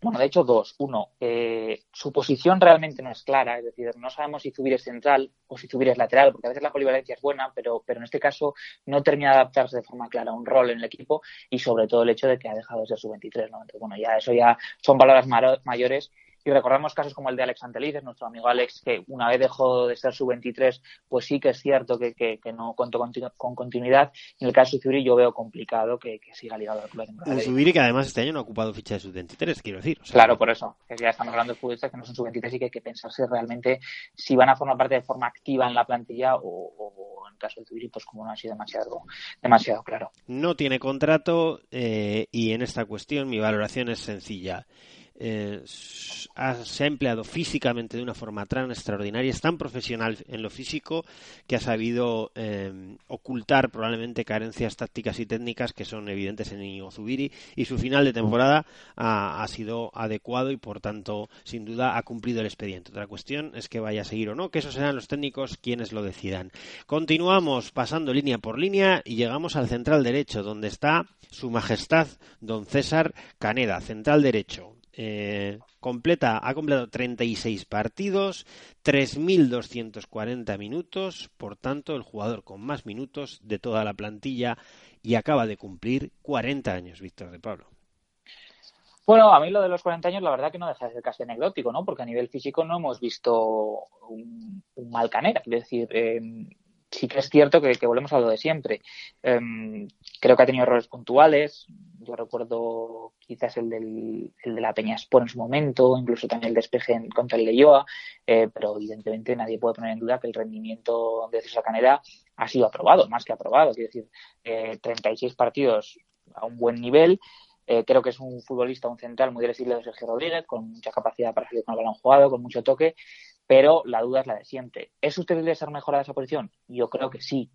Bueno, de hecho, dos. Uno, eh, su posición realmente no es clara, es decir, no sabemos si Zubir es central o si Zubir es lateral, porque a veces la polivalencia es buena, pero, pero en este caso no termina de adaptarse de forma clara a un rol en el equipo y sobre todo el hecho de que ha dejado de ser su 23, ¿no? Entonces, bueno, ya eso ya son palabras mayores y recordamos casos como el de Alex Antelices, nuestro amigo Alex, que una vez dejó de ser su 23, pues sí que es cierto que, que, que no contó con, con, continuidad. En el caso de Zubiri yo veo complicado que, que siga ligado al club. Un Zubiri que además este año no ha ocupado ficha de sub-23, quiero decir. O sea, claro, por eso. Que ya estamos hablando de futbolistas que no son sub-23 y que hay que pensarse realmente si van a formar parte de forma activa en la plantilla o, o en el caso de Zubiri, pues como no ha sido demasiado, demasiado claro. No tiene contrato eh, y en esta cuestión mi valoración es sencilla. Eh, ha, se ha empleado físicamente de una forma tan extraordinaria, es tan profesional en lo físico que ha sabido eh, ocultar probablemente carencias tácticas y técnicas que son evidentes en Íñigo Zubiri y su final de temporada ha, ha, sido adecuado y por tanto sin duda ha cumplido el expediente. Otra cuestión es que vaya a seguir o no, que esos serán los técnicos quienes lo decidan. Continuamos pasando línea por línea y llegamos al central derecho donde está su majestad don César Caneda, central derecho. Eh, completa, ha completado 36 partidos, 3.240 minutos, por tanto el jugador con más minutos de toda la plantilla y acaba de cumplir 40 años, Víctor de Pablo. Bueno, a mí lo de los 40 años la verdad que no deja de ser casi anecdótico, ¿no? Porque a nivel físico no hemos visto un, mal canera, es decir, eh, sí que es cierto que, volvemos a lo de siempre. Um, creo que ha tenido errores puntuales. Yo recuerdo quizás el, del, el de la Peña Sport en su momento, incluso también el despeje en, contra el Leyoa, eh, pero evidentemente nadie puede poner en duda que el rendimiento de César Caneda ha sido aprobado, más que aprobado. Quiero decir, eh, 36 partidos a un buen nivel. Eh, creo que es un futbolista, un central muy del estilo de Sergio Rodríguez, con mucha capacidad para salir con el balón jugado, con mucho toque, pero la duda es la de siempre. ¿Es susceptible de ser mejorada esa posición? Yo creo que sí.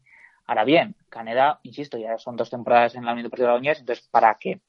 Ahora bien, Caneda, insisto, ya son dos temporadas en la Unión Deportiva de la Unión, entonces, ¿para qué?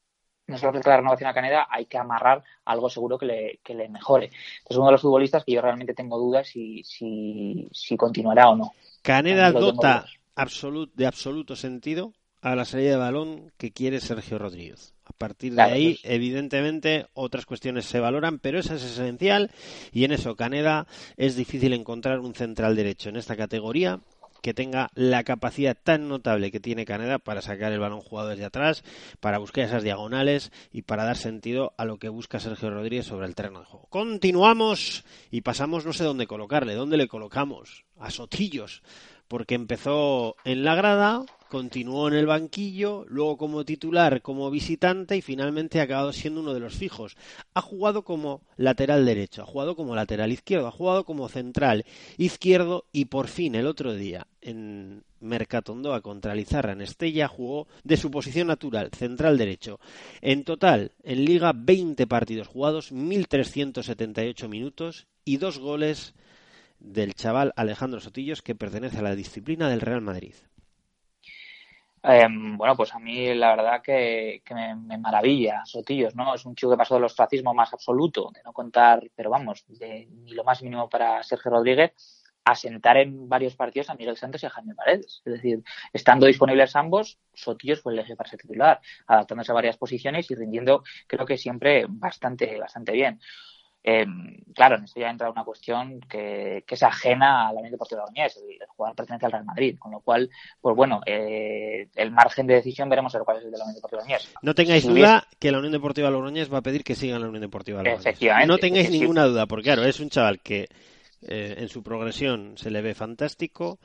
no solo la renovación a Caneda, hay que amarrar algo seguro que le, que le mejore. Es uno de los futbolistas que yo realmente tengo dudas si, si, si continuará o no. Caneda dota absolut- de absoluto sentido a la salida de balón que quiere Sergio Rodríguez. A partir de Claro, ahí, evidentemente, otras cuestiones se valoran, pero esa es esencial y en eso Caneda es difícil encontrar un central derecho en esta categoría que tenga la capacidad tan notable que tiene Caneda para sacar el balón jugado desde atrás, para buscar esas diagonales y para dar sentido a lo que busca Sergio Rodríguez sobre el terreno de juego. Continuamos y pasamos no sé dónde colocarle, dónde le colocamos, a Sotillos, porque empezó en la grada, continuó en el banquillo, luego como titular, como visitante y finalmente ha acabado siendo uno de los fijos. Ha jugado como lateral derecho, ha jugado como lateral izquierdo, ha jugado como central izquierdo y por fin el otro día en Mercatondoa contra Lizarra en Estella jugó de su posición natural, central derecho. En total, en liga 20 partidos jugados, 1378 minutos y dos goles del chaval Alejandro Sotillos que pertenece a la disciplina del Real Madrid. Eh, bueno, pues a mí la verdad que, que me, maravilla Sotillos, ¿no? Es un chico que pasó del ostracismo más absoluto, de no contar, pero vamos, de ni lo más mínimo para Sergio Rodríguez, a sentar en varios partidos a Miguel Santos y a Jaime Paredes. Es decir, estando disponibles ambos, Sotillos fue el eje para ser titular, adaptándose a varias posiciones y rindiendo, creo que siempre bastante, bastante bien. Eh, claro, en esto ya entra una cuestión que, que es ajena a la Unión Deportiva Logroñés. El, el jugador pertenece al Real Madrid, con lo cual, pues bueno, eh, el margen de decisión veremos a ver cuál es el de la Unión Deportiva Logroñés. No tengáis Si duda que la Unión Deportiva Logroñés va a pedir que siga en la Unión Deportiva Logroñés. Efectivamente, No tengáis ninguna duda, porque claro, es un chaval que eh, en su progresión se le ve fantástico,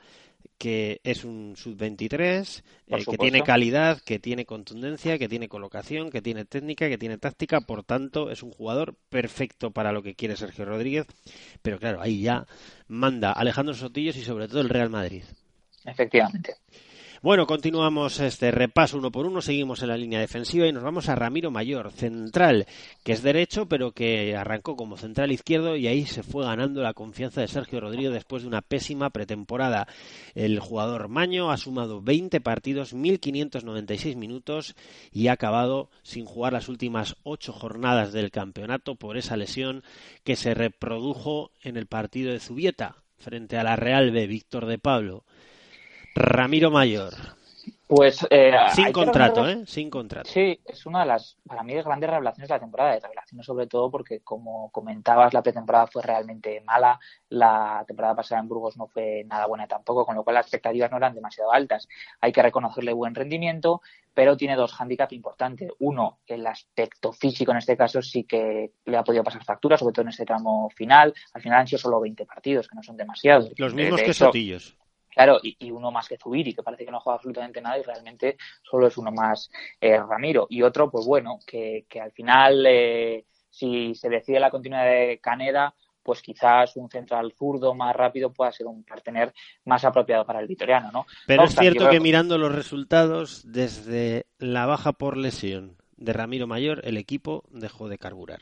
que es un sub-23, Por eh, que tiene calidad, que tiene contundencia, que tiene colocación, que tiene técnica, que tiene táctica, por tanto es un jugador perfecto para lo que quiere Sergio Rodríguez, pero claro, ahí ya manda Alejandro Sotillos y sobre todo el Real Madrid. Efectivamente. Bueno, continuamos este repaso uno por uno, seguimos en la línea defensiva y nos vamos a Ramiro Mayor, central, que es derecho, pero que arrancó como central izquierdo y ahí se fue ganando la confianza de Sergio Rodríguez después de una pésima pretemporada. El jugador Maño ha sumado 20 partidos, 1.596 minutos y ha acabado sin jugar las últimas ocho jornadas del campeonato por esa lesión que se reprodujo en el partido de Zubieta frente a la Real B, Víctor de Pablo. Ramiro Mayor. Pues eh, Sin contrato, ¿eh? Sin contrato. Sí, es una de las, para mí, de grandes revelaciones de la temporada. De revelaciones sobre todo porque, como comentabas, la pretemporada fue realmente mala. La temporada pasada en Burgos no fue nada buena tampoco, con lo cual las expectativas no eran demasiado altas. Hay que reconocerle buen rendimiento, pero tiene dos hándicaps importantes. Uno, el aspecto físico en este caso sí que le ha podido pasar factura, sobre todo en este tramo final. Al final han sido solo 20 partidos, que no son demasiados. Los De- mismos de que hecho, Sotillos. Claro, y, y uno más que Zubiri, que parece que no juega absolutamente nada y realmente solo es uno más eh, Ramiro. Y otro, pues bueno, que, que al final, eh, si se decide la continuidad de Caneda, pues quizás un central zurdo más rápido pueda ser un partener más apropiado para el vitoriano, ¿no? Pero No es cierto que mirando los resultados, desde la baja por lesión de Ramiro Mayor, el equipo dejó de carburar.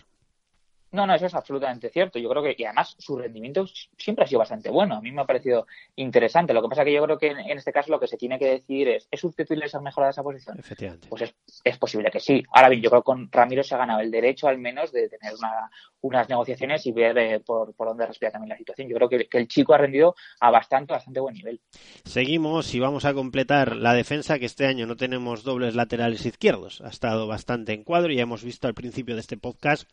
No, no, eso es absolutamente cierto. Yo creo que, y además, su rendimiento siempre ha sido bastante bueno. A mí me ha parecido interesante. Lo que pasa que yo creo que en, en este caso lo que se tiene que decir es, ¿es susceptible ser mejorada esa posición? Efectivamente. Pues es, es posible que sí. Ahora bien, yo creo que con Ramiro se ha ganado el derecho al menos de tener una, unas negociaciones y ver eh, por, por dónde respira también la situación. Yo creo que, que el chico ha rendido a bastante, bastante buen nivel. Seguimos y vamos a completar la defensa que este año no tenemos dobles laterales izquierdos. Ha estado bastante en cuadro y ya hemos visto al principio de este podcast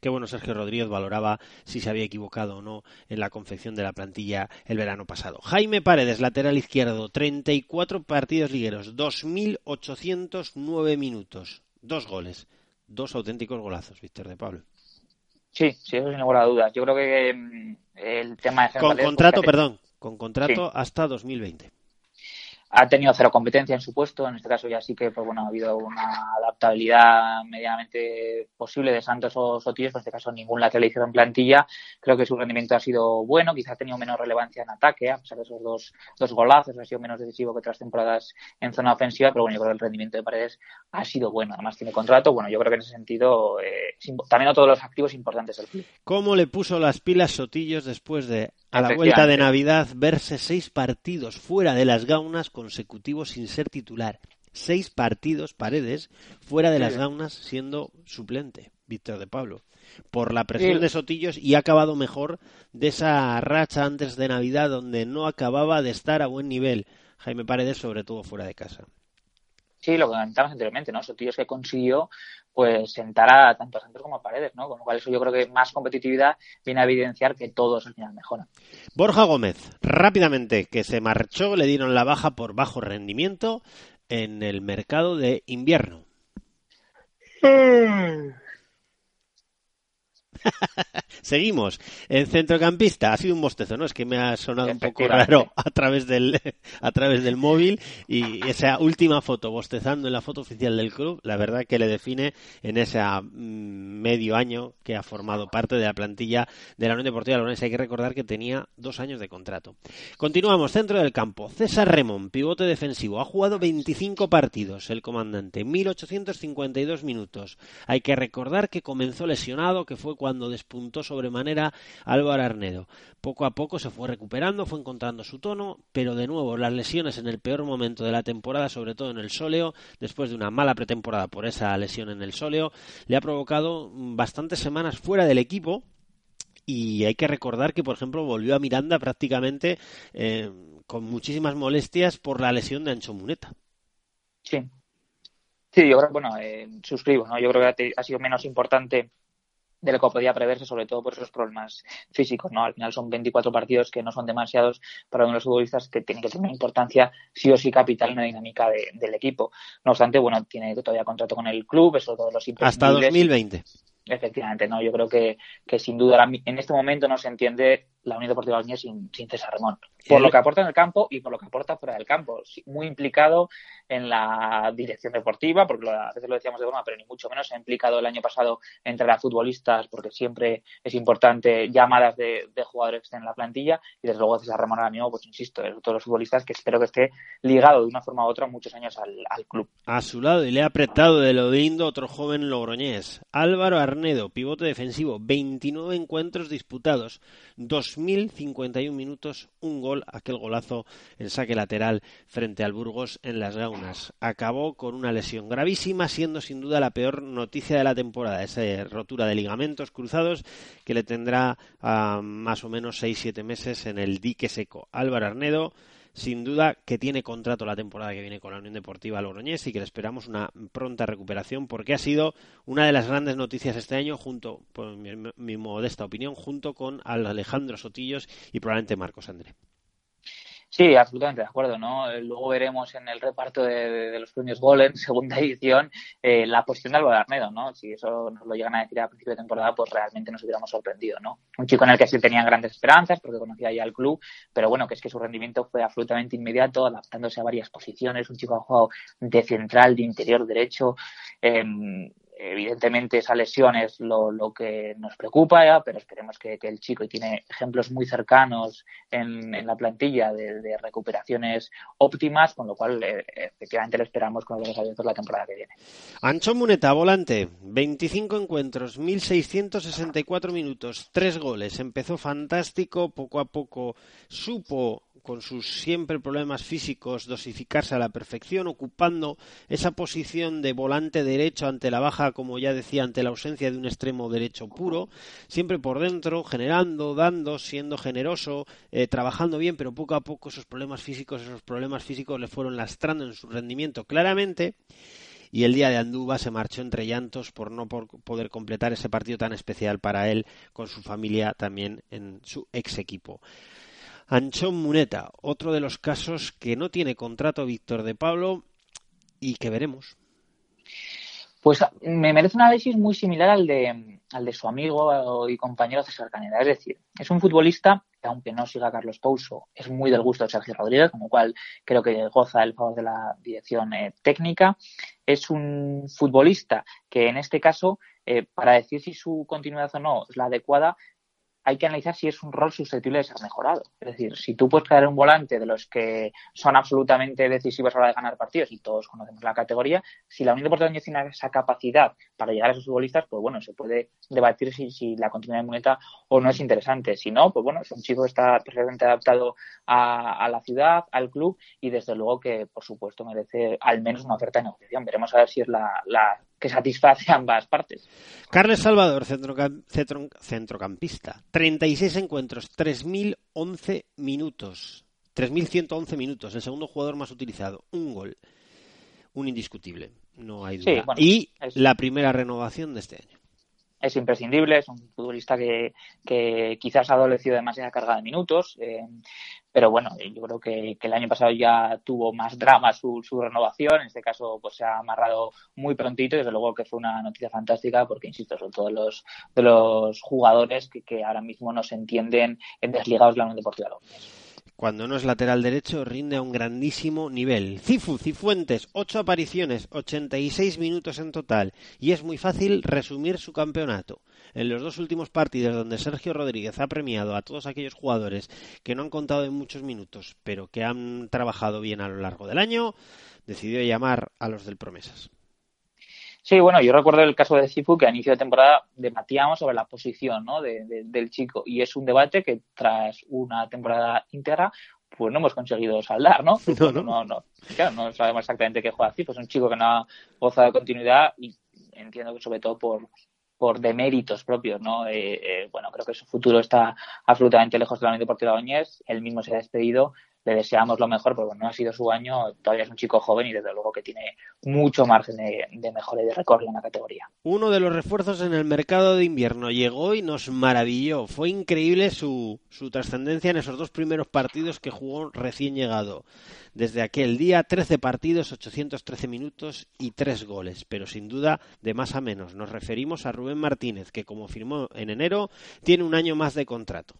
que bueno, Sergio Rodríguez valoraba si se había equivocado o no en la confección de la plantilla el verano pasado. Jaime Paredes, lateral izquierdo, 34 partidos ligueros, 2.809 minutos, dos goles, dos auténticos golazos, Víctor de Pablo. Sí, sí, eso sin lugar a dudas. Yo creo que mm, el tema de Con Paredes, contrato, pues, perdón, con contrato hasta 2020. Ha tenido cero competencia en su puesto. En este caso ya sí que pues bueno ha habido una adaptabilidad medianamente posible de Santos o Sotillos, en este caso ningún lateral izquierdo en plantilla. Creo que su rendimiento ha sido bueno, quizá ha tenido menos relevancia en ataque, a pesar de esos dos, dos golazos, ha sido menos decisivo que otras temporadas en zona ofensiva, pero bueno, yo creo que el rendimiento de Paredes ha sido bueno. Además tiene contrato, bueno, yo creo que en ese sentido eh, también a todos los activos importantes del club. ¿Cómo le puso las pilas Sotillos después de, a la vuelta de Navidad, verse seis partidos fuera de las gaunas consecutivos sin ser titular? seis partidos, paredes, fuera de las gaunas siendo suplente, Víctor de Pablo, por la presión de Sotillos y ha acabado mejor de esa racha antes de Navidad donde no acababa de estar a buen nivel. Jaime Paredes, sobre todo fuera de casa. Sí, lo que comentábamos anteriormente, ¿no? Sotillos que consiguió pues sentar a tanto a Santos como a Paredes, ¿no? Con lo cual eso yo creo que más competitividad viene a evidenciar que todos al final mejoran. Borja Gómez, rápidamente, que se marchó, le dieron la baja por bajo rendimiento en el mercado de invierno. Seguimos. El centrocampista ha sido un bostezo, ¿no? Es que me ha sonado un poco raro a través del a través del móvil y esa última foto bostezando en la foto oficial del club, la verdad que le define en ese mm, medio año que ha formado parte de la plantilla de la Unión Deportiva. Hay que recordar que tenía dos años de contrato. Continuamos, centro del campo. César Remón, pivote defensivo. Ha jugado 25 partidos el comandante, 1852 minutos. Hay que recordar que comenzó lesionado, que fue cuando despuntó sobremanera Álvaro Arnedo. Poco a poco se fue recuperando, fue encontrando su tono, pero de nuevo las lesiones en el peor momento de la temporada, sobre todo en el sóleo, después de una mala pretemporada por esa lesión en el sóleo, le ha provocado bastantes semanas fuera del equipo, y hay que recordar que, por ejemplo, volvió a Miranda prácticamente eh, con muchísimas molestias por la lesión de Ancho Muneta. Sí. Sí, yo creo, bueno, eh, suscribo, ¿no? Yo creo que ha sido menos importante de lo que podía preverse, sobre todo por esos problemas físicos, ¿no? Al final son 24 partidos que no son demasiados para uno de los futbolistas que tienen que tener importancia sí o sí capital en la dinámica de- del equipo. No obstante, bueno, tiene todavía contrato con el club, eso todos los Hasta imprescindibles. 2020. Efectivamente, no, yo creo que, que sin duda en este momento no se entiende la Unión Deportiva sin, sin César Ramón. Por lo que aporta en el campo y por lo que aporta fuera del campo. Muy implicado en la dirección deportiva, porque lo- a veces lo decíamos de broma, pero ni mucho menos se ha implicado el año pasado entre a futbolistas, porque siempre es importante llamadas de, de jugadores que estén en la plantilla. Y desde luego César Ramón mismo, pues insisto, es de todos los futbolistas que espero que esté ligado de una forma u otra muchos años al, al club. A su lado y le ha apretado de lo lindo otro joven logroñés, Álvaro Arnedo, pivote defensivo, 29 encuentros disputados, 2.051 minutos, un aquel golazo en saque lateral frente al Burgos en las Gaunas. Acabó con una lesión gravísima, siendo sin duda la peor noticia de la temporada, esa rotura de ligamentos cruzados que le tendrá a más o menos 6-7 meses en el dique seco. Álvaro Arnedo sin duda que tiene contrato la temporada que viene con la Unión Deportiva Logroñés y que le esperamos una pronta recuperación porque ha sido una de las grandes noticias este año junto, por mi, mi modesta opinión, junto con Alejandro Sotillos y probablemente Marcos André. Sí, absolutamente de acuerdo, ¿no? Eh, Luego veremos en el reparto de, los premios Golem, segunda edición, eh, la posición de Álvaro Arnedo, ¿no? Si eso nos lo llegan a decir a principio de temporada, pues realmente nos hubiéramos sorprendido, ¿no? Un chico en el que sí tenían grandes esperanzas, porque conocía ya el club, pero bueno, que es que su rendimiento fue absolutamente inmediato, adaptándose a varias posiciones, un chico ha jugado de central, de interior derecho, em, evidentemente esa lesión es lo, lo que nos preocupa, ¿ya? pero esperemos que, que el chico y tiene ejemplos muy cercanos en, en la plantilla de, recuperaciones óptimas, con lo cual eh, efectivamente lo esperamos con los abiertos la temporada que viene. Ancho Muneta, volante, 25 encuentros, 1664 minutos, 3 goles. Empezó fantástico, poco a poco supo con sus siempre problemas físicos dosificarse a la perfección, ocupando esa posición de volante derecho ante la baja, como ya decía, ante la ausencia de un extremo derecho puro, siempre por dentro, generando, dando, siendo generoso, eh, trabajando bien, pero poco a poco esos problemas físicos, esos problemas físicos le fueron lastrando en su rendimiento claramente y el día de Andúba se marchó entre llantos por no poder completar ese partido tan especial para él con su familia también en su ex equipo. Anchón Muneta, otro de los casos que no tiene contrato Víctor de Pablo y que veremos. Pues me merece un análisis muy similar al de, al de su amigo y compañero César Caneda. Es decir, es un futbolista que, aunque no siga a Carlos Pouso, es muy del gusto de Sergio Rodríguez, con lo cual creo que goza el favor de la dirección eh, técnica. Es un futbolista que, en este caso, eh, para decir si su continuidad o no es la adecuada, hay que analizar si es un rol susceptible de ser mejorado. Es decir, si tú puedes crear un volante de los que son absolutamente decisivos a la hora de ganar partidos, y todos conocemos la categoría, si la Unión Deportiva Logroñés tiene esa capacidad para llegar a esos futbolistas, pues bueno, se puede debatir si, si la continuidad de Muneta o no es interesante. Si no, pues bueno, es un chico que está perfectamente adaptado a, a la ciudad, al club, y desde luego que, por supuesto, merece al menos una oferta de negociación. Veremos a ver si es la que satisface a ambas partes. Carles Salvador, centro- centrocampista. 36 encuentros, 3.011 minutos. 3.111 minutos. El segundo jugador más utilizado. Un gol. Un indiscutible. No hay duda. Sí, bueno, y es- la primera renovación de este año. Es imprescindible, es un futbolista que, que quizás ha adolecido demasiada carga de minutos, eh, pero bueno, yo creo que, el año pasado ya tuvo más drama su, su renovación, en este caso pues se ha amarrado muy prontito y desde luego que fue una noticia fantástica porque, insisto, son todos los, de los jugadores que, que ahora mismo no se entienden en desligados de la Unión Deportiva Logroñés. Cuando no es lateral derecho, rinde a un grandísimo nivel. Cifu, Cifuentes, 8 apariciones, 86 minutos en total. Y es muy fácil resumir su campeonato. En los dos últimos partidos donde Sergio Rodríguez ha premiado a todos aquellos jugadores que no han contado en muchos minutos, pero que han trabajado bien a lo largo del año, decidió llamar a los del Promesas. Sí, bueno, yo recuerdo el caso de Cifu que a inicio de temporada debatíamos sobre la posición ¿no? de, de, del chico y es un debate que tras una temporada íntegra pues no hemos conseguido saldar, ¿no? No, no. no, no. Claro, no sabemos exactamente qué juega Cifu, es un chico que no ha gozado de continuidad y entiendo que sobre todo por por deméritos propios, ¿no? Eh, eh, bueno, creo que su futuro está absolutamente lejos de la Unión Deportiva Oñez. Él mismo se ha despedido. Le deseamos lo mejor, porque no ha sido su año. Todavía es un chico joven y desde luego que tiene mucho margen de, de mejora y de recorrido en la categoría. Uno de los refuerzos en el mercado de invierno llegó y nos maravilló. Fue increíble su, su trascendencia en esos dos primeros partidos que jugó recién llegado. Desde aquel día, 13 partidos, 813 minutos y 3 goles. Pero sin duda, de más a menos. Nos referimos a Rubén Martínez, que como firmó en enero, tiene un año más de contrato.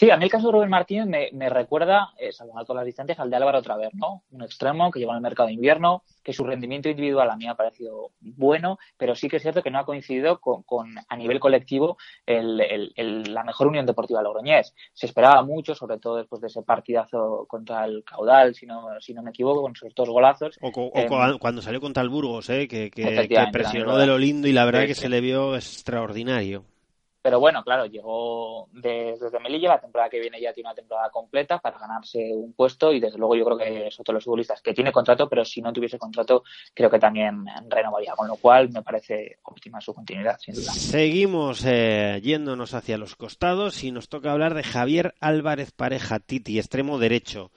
Sí, a mí el caso de Rubén Martínez me, me recuerda, eh, salvando todas las distancias, al de Álvaro otra vez, ¿no? Un extremo que llegó al mercado de invierno, que su rendimiento individual a mí me ha parecido bueno, pero sí que es cierto que no ha coincidido con, con a nivel colectivo, el, el, el, la mejor Unión Deportiva Logroñés. Se esperaba mucho, sobre todo después de ese partidazo contra el Caudal, si no, si no me equivoco, con esos dos golazos. O, co, Eh, o cuando salió contra el Burgos, ¿eh? que, que, que presionó de lo lindo y la verdad Sí, que se le vio extraordinario. Pero bueno, claro, llegó de- desde Melilla, la temporada que viene ya tiene una temporada completa para ganarse un puesto y desde luego yo creo que es otro de los futbolistas que tiene contrato, pero si no tuviese contrato creo que también renovaría, con lo cual me parece óptima su continuidad, sin duda. Seguimos eh, yéndonos hacia los costados y nos toca hablar de Javier Álvarez Pareja, Titi, extremo derecho.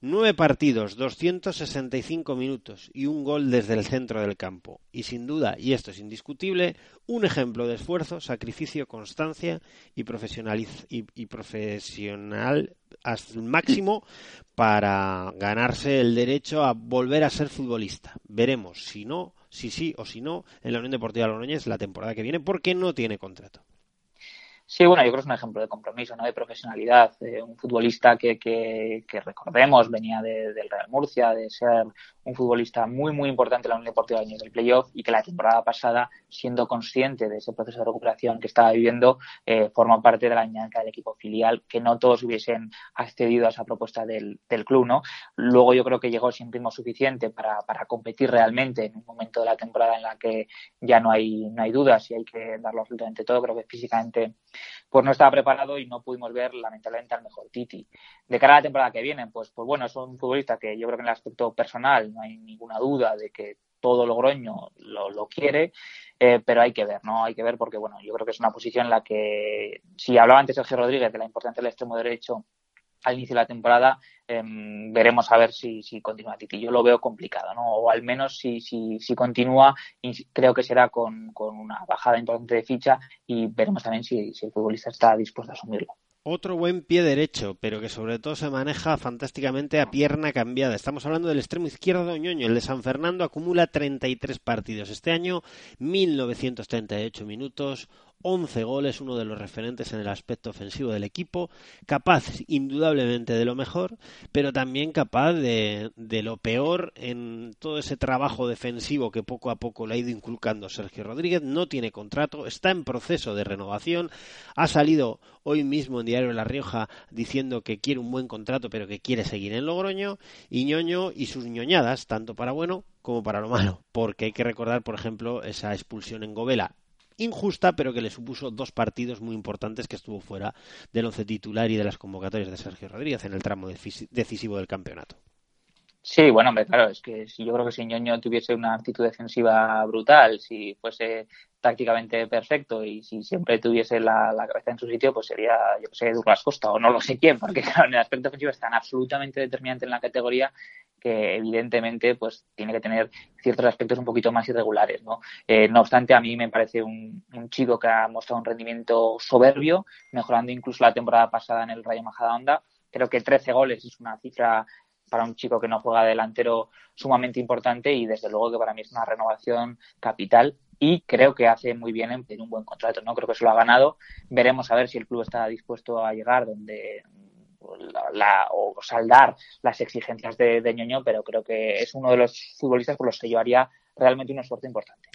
Nueve partidos, 265 minutos y un gol desde el centro del campo. Y sin duda, y esto es indiscutible, un ejemplo de esfuerzo, sacrificio, constancia y, y, y profesional al máximo para ganarse el derecho a volver a ser futbolista. Veremos si no, si sí o si no en la Unión Deportiva Logroñés la temporada que viene porque no tiene contrato. Sí, bueno, yo creo que es un ejemplo de compromiso, ¿no? de profesionalidad. Un futbolista que, que, que recordemos venía de, del Real Murcia, de ser un futbolista muy, muy importante en la Unión Deportiva del playoff y que la temporada pasada, siendo consciente de ese proceso de recuperación que estaba viviendo, eh, forma parte de la dinámica del equipo filial, que no todos hubiesen accedido a esa propuesta del, del club, ¿no? Luego yo creo que llegó sin ritmo suficiente para, para competir realmente en un momento de la temporada en la que ya no hay, no hay dudas y hay que darlo absolutamente todo. Creo que físicamente pues no estaba preparado y no pudimos ver lamentablemente al mejor Titi. De cara a la temporada que viene, pues, pues bueno, es un futbolista que yo creo que en el aspecto personal no hay ninguna duda de que todo Logroño lo, lo quiere, eh, pero hay que ver, ¿no? Hay que ver porque, bueno, yo creo que es una posición en la que, si hablaba antes Sergio Rodríguez de la importancia del extremo derecho al inicio de la temporada, eh, veremos a ver si, si continúa Titi. Yo lo veo complicado, ¿no? O al menos si, si, si continúa, creo que será con, con una bajada importante de ficha y veremos también si, si el futbolista está dispuesto a asumirlo. Otro buen pie derecho, pero que sobre todo se maneja fantásticamente a pierna cambiada. Estamos hablando del extremo izquierdo ñoño. El de San Fernando acumula 33 partidos. Este año, 1938 minutos, 11 goles, uno de los referentes en el aspecto ofensivo del equipo, capaz indudablemente de lo mejor, pero también capaz de, de lo peor en todo ese trabajo defensivo que poco a poco le ha ido inculcando Sergio Rodríguez. No tiene contrato, está en proceso de renovación, ha salido hoy mismo en Diario La Rioja diciendo que quiere un buen contrato, pero que quiere seguir en Logroño, y ñoño y sus ñoñadas, tanto para bueno como para lo malo, porque hay que recordar, por ejemplo, esa expulsión en Govela injusta, pero que le supuso dos partidos muy importantes que estuvo fuera del once titular y de las convocatorias de Sergio Rodríguez en el tramo decisivo del campeonato. Sí, bueno, hombre, claro, es que yo creo que si Ñoño tuviese una actitud defensiva brutal, si fuese tácticamente perfecto y si siempre tuviese la, la cabeza en su sitio, pues sería, yo que sé, Douglas Costa o no lo sé quién, porque claro, en el aspecto ofensivo es tan absolutamente determinante en la categoría que evidentemente pues tiene que tener ciertos aspectos un poquito más irregulares, ¿no? Eh, no obstante, a mí me parece un, un, chico que ha mostrado un rendimiento soberbio, mejorando incluso la temporada pasada en el Rayo Majadahonda. Creo que 13 goles es una cifra para un chico que no juega delantero sumamente importante y desde luego que para mí es una renovación capital y creo que hace muy bien en pedir un buen contrato, ¿no? Creo que se lo ha ganado. Veremos a ver si el club está dispuesto a llegar donde la, la, o saldar las exigencias de, de Ñoño, pero creo que es uno de los futbolistas por los que yo haría realmente un esfuerzo importante.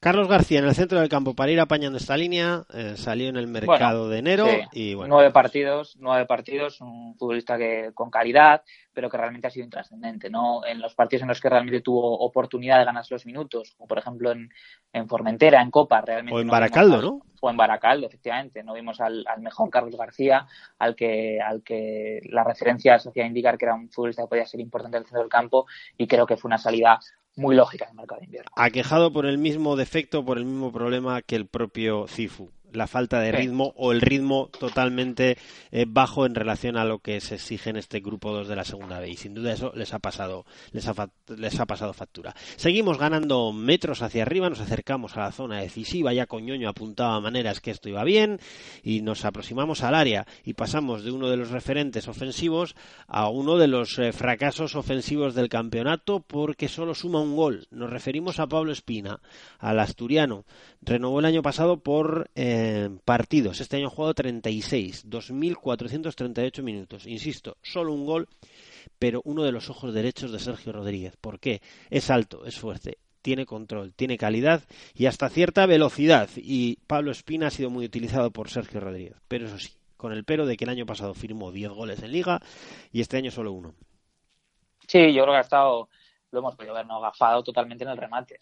Carlos García en el centro del campo para ir apañando esta línea, eh, salió en el mercado bueno, de enero sí. y bueno. Nueve partidos, nueve partidos, un futbolista que con calidad, pero que realmente ha sido intrascendente, ¿no? En los partidos en los que realmente tuvo oportunidad de ganarse los minutos, como por ejemplo en, en Formentera, en Copa, realmente. O en no Baracaldo, al, ¿no? O en Baracaldo, efectivamente. No vimos al, al, mejor Carlos García, al que, al que las referencias hacían indicar que era un futbolista que podía ser importante en el centro del campo y creo que fue una salida muy lógica en el mercado de invierno. Aquejado por el mismo defecto, por el mismo problema que el propio Cifu la falta de ritmo o el ritmo totalmente eh, bajo en relación a lo que se exige en este grupo 2 de la segunda B y sin duda eso les ha pasado les ha, les ha pasado factura. Seguimos ganando metros hacia arriba, nos acercamos a la zona decisiva, ya Coñoño apuntaba maneras que esto iba bien y nos aproximamos al área y pasamos de uno de los referentes ofensivos a uno de los eh, fracasos ofensivos del campeonato porque solo suma un gol. Nos referimos a Pablo Espina, al asturiano. Renovó el año pasado por eh, partidos. Este año ha jugado 36, 2.438 minutos. Insisto, solo un gol, pero uno de los ojos derechos de Sergio Rodríguez. ¿Por qué? Es alto, es fuerte, tiene control, tiene calidad y hasta cierta velocidad. Y Pablo Espina ha sido muy utilizado por Sergio Rodríguez. Pero eso sí, con el pero de que el año pasado firmó 10 goles en liga y este año solo uno. Sí, yo creo que ha estado lo hemos podido ver, ¿no? Agafado totalmente en el remate.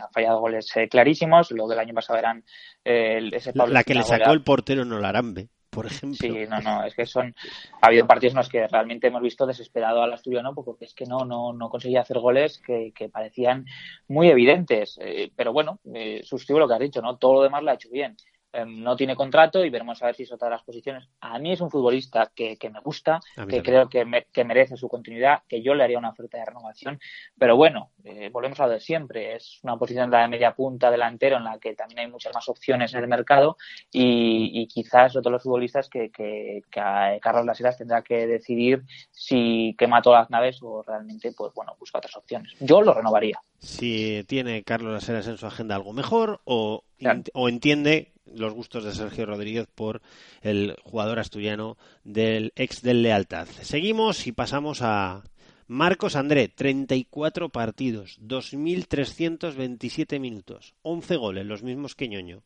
Ha fallado goles eh, clarísimos. Lo del año pasado eran eh, ese Pablo La que le sacó el portero en Olarambe, por ejemplo. Sí, no, no, es que son. Ha habido partidos en los que realmente hemos visto desesperado al asturiano porque es que no, no, no conseguía hacer goles que, que parecían muy evidentes. Eh, pero bueno, eh, suscribo lo que has dicho, ¿no? Todo lo demás lo ha hecho bien no tiene contrato y veremos a ver si es otra de las posiciones. A mí es un futbolista que, que me gusta, que creo que, me, que, merece su continuidad, que yo le haría una oferta de renovación. Pero bueno, eh, volvemos a lo de siempre. Es una posición de media punta delantero en la que también hay muchas más opciones en el mercado y, y quizás otro de los futbolistas que, que, Carlos Las Heras tendrá que decidir si quema todas las naves o realmente, pues bueno, busca otras opciones. Yo lo renovaría. Si tiene Carlos Las Heras en su agenda algo mejor o, claro. o entiende los gustos de Sergio Rodríguez por el jugador asturiano del ex del Lealtad. Seguimos y pasamos a Marcos André, 34 partidos, 2.327 minutos, 11 goles, los mismos que Ñoño.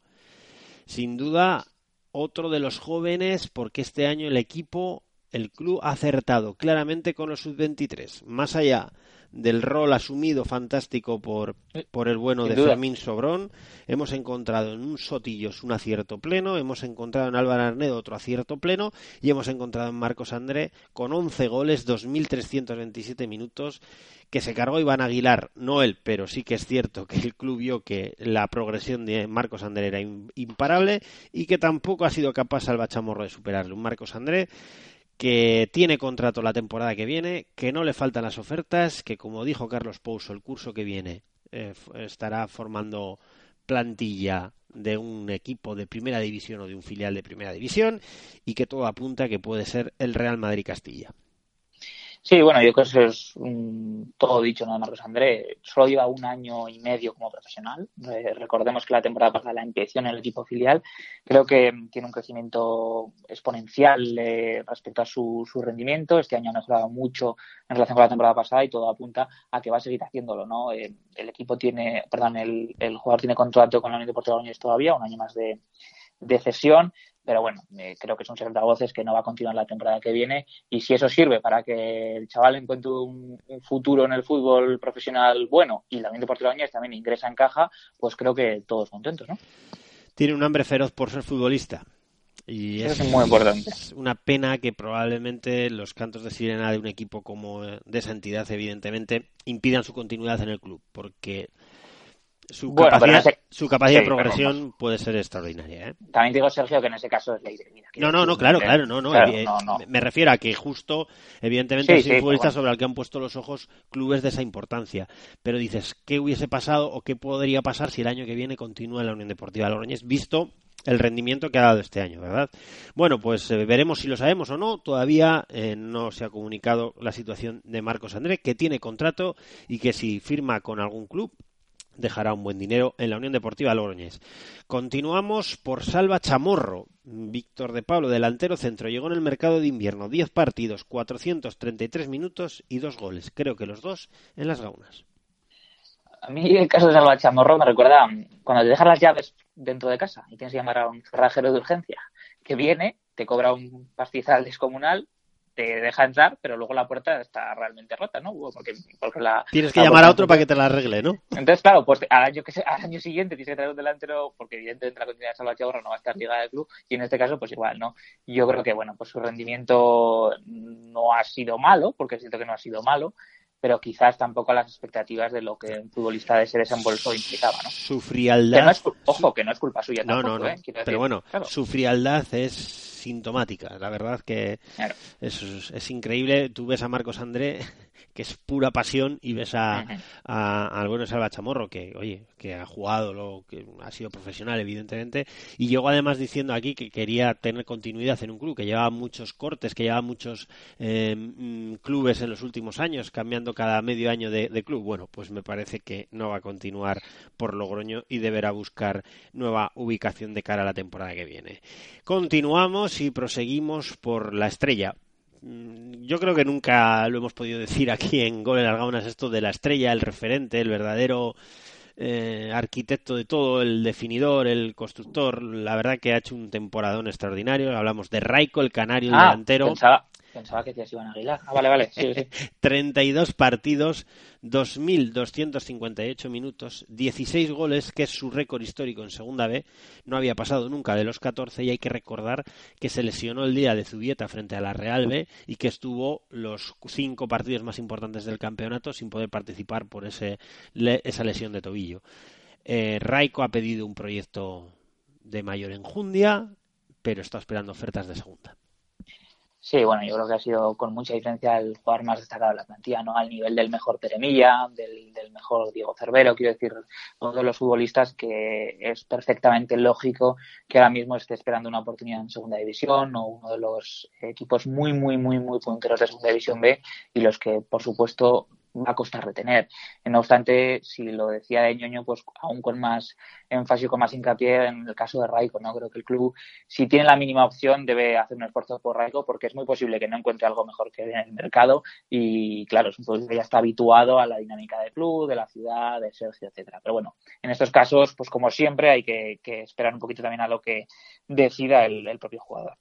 Sin duda, otro de los jóvenes, porque este año el equipo, el club ha acertado claramente con los sub-23. Más allá del rol asumido fantástico por, por el bueno Sin de duda. Fermín Sobrón. Hemos encontrado en un Sotillos un acierto pleno, hemos encontrado en Álvaro Arnedo otro acierto pleno y hemos encontrado en Marcos André con 11 goles, 2.327 minutos que se cargó Iván Aguilar, no él, pero sí que es cierto que el club vio que la progresión de Marcos André era imparable y que tampoco ha sido capaz Salva Chamorro de superarle. Un Marcos André que tiene contrato la temporada que viene, que no le faltan las ofertas, que como dijo Carlos Pouso, el curso que viene eh, estará formando plantilla de un equipo de primera división o de un filial de primera división y que todo apunta que puede ser el Real Madrid Castilla. Sí, bueno, yo creo que eso es mm, todo dicho, nada Marcos André. Solo lleva un año y medio como profesional. Eh, recordemos que la temporada pasada la empezó en el equipo filial. Creo que mm, tiene un crecimiento exponencial eh, respecto a su, su rendimiento. Este año ha mejorado mucho en relación con la temporada pasada y todo apunta a que va a seguir haciéndolo, ¿no? Eh, el equipo tiene, perdón, el, el jugador tiene contrato con la Unión Deportiva Logroñés todavía, un año más de, de cesión pero bueno, eh, creo que es secreto a voces que no va a continuar la temporada que viene y si eso sirve para que el chaval encuentre un, un futuro en el fútbol profesional bueno y la Unión Deportiva también ingresa en caja, pues creo que todos contentos, ¿no? Tiene un hambre feroz por ser futbolista. Y es, es muy importante. una pena que probablemente los cantos de sirena de un equipo como de esa entidad, evidentemente, impidan su continuidad en el club, porque su Bueno, capacidad, en ese- su capacidad sí, de pero progresión puede ser extraordinaria. ¿eh? También digo, Sergio, que en ese caso es ley de vida. No, no, no, claro, claro, no, no, Claro, evi- no, no. Me refiero a que justo, evidentemente, Sí, es un sí, futbolista bueno. sobre el que han puesto los ojos clubes de esa importancia. Pero dices, ¿qué hubiese pasado o qué podría pasar si el año que viene continúa en la Unión Deportiva Logroñés, visto el rendimiento que ha dado este año, ¿verdad? Bueno, pues eh, veremos si lo sabemos o no. Todavía eh, no se ha comunicado la situación de Marcos André, que tiene contrato y que si firma con algún club dejará un buen dinero en la Unión Deportiva Logroñés. Continuamos por Salva Chamorro. Víctor de Pablo, delantero centro, llegó en el mercado de invierno. 10 partidos, 433 minutos y dos goles. Creo que los dos en las gaunas. A mí el caso de Salva Chamorro me recuerda mm, cuando te dejas las llaves dentro de casa y tienes que llamar a un cerrajero de urgencia que viene, te cobra un pastizal descomunal, te deja entrar, pero luego la puerta está realmente rota, ¿no? Porque, porque la, Tienes que la llamar a otro para que te la arregle, ¿no? Entonces, claro, pues al año, que se- al año siguiente tienes que traer un delantero, porque evidentemente la continuidad de Salva Chamorro no va a estar ligada al club, y en este caso, pues igual, ¿no? Yo creo que, bueno, pues su rendimiento no ha sido malo, porque siento que no ha sido malo, pero quizás tampoco a las expectativas de lo que un futbolista de ese desembolso implicaba, ¿no? Su Que frialdad. no es, cul- ojo, que no es culpa suya No, tampoco, no, no. ¿eh? Decir, Pero bueno, claro. su frialdad es sintomática. La verdad que Claro. es, es- es increíble. Tú ves a Marcos André, que es pura pasión, y ves a, al bueno Salva Chamorro, que, oye, que ha jugado, lo, que ha sido profesional, evidentemente. Y llegó además diciendo aquí que quería tener continuidad en un club, que llevaba muchos cortes, que llevaba muchos eh, mm, clubes en los últimos años, cambiando cada medio año de, de club. Bueno, pues me parece que no va a continuar por Logroño y deberá buscar nueva ubicación de cara a la temporada que viene. Continuamos y proseguimos por la estrella. Mm, Yo creo que nunca lo hemos podido decir aquí en Gol en las Gaunas esto de la estrella, el referente, el verdadero eh, arquitecto de todo, el definidor, el constructor. La verdad que ha hecho un temporadón extraordinario. Hablamos de Raico, el canario, el Ah, delantero. pensaba, pensaba que decías Iván Aguilar. Ah, vale, vale, sí, sí. 32 partidos, 2.258 minutos, 16 goles, que es su récord histórico en Segunda B. No había pasado nunca de los 14 y hay que recordar que se lesionó el día de Zubieta frente a la Real B y que estuvo los cinco partidos más importantes del campeonato sin poder participar por ese, esa lesión de tobillo. Eh, Raico ha pedido un proyecto de mayor enjundia, pero está esperando ofertas de segunda. Sí, bueno, yo creo que ha sido con mucha diferencia el jugador más destacado de la plantilla, ¿no? Al nivel del mejor Teremilla, del, del mejor Diego Cervero, quiero decir, uno de los futbolistas que es perfectamente lógico que ahora mismo esté esperando una oportunidad en Segunda División o uno de los equipos muy, muy, muy, muy punteros de Segunda División B y los que, por supuesto, va a costar retener. No obstante, si lo decía de ñoño, pues aún con más énfasis, con más hincapié en el caso de Raico, ¿no? Creo que el club, si tiene la mínima opción, debe hacer un esfuerzo por Raico porque es muy posible que no encuentre algo mejor que en el mercado y, claro, es un futbolista que ya está habituado a la dinámica del club, de la ciudad, de Sergio, etcétera. Pero bueno, en estos casos, pues como siempre, hay que, que esperar un poquito también a lo que decida el, el propio jugador.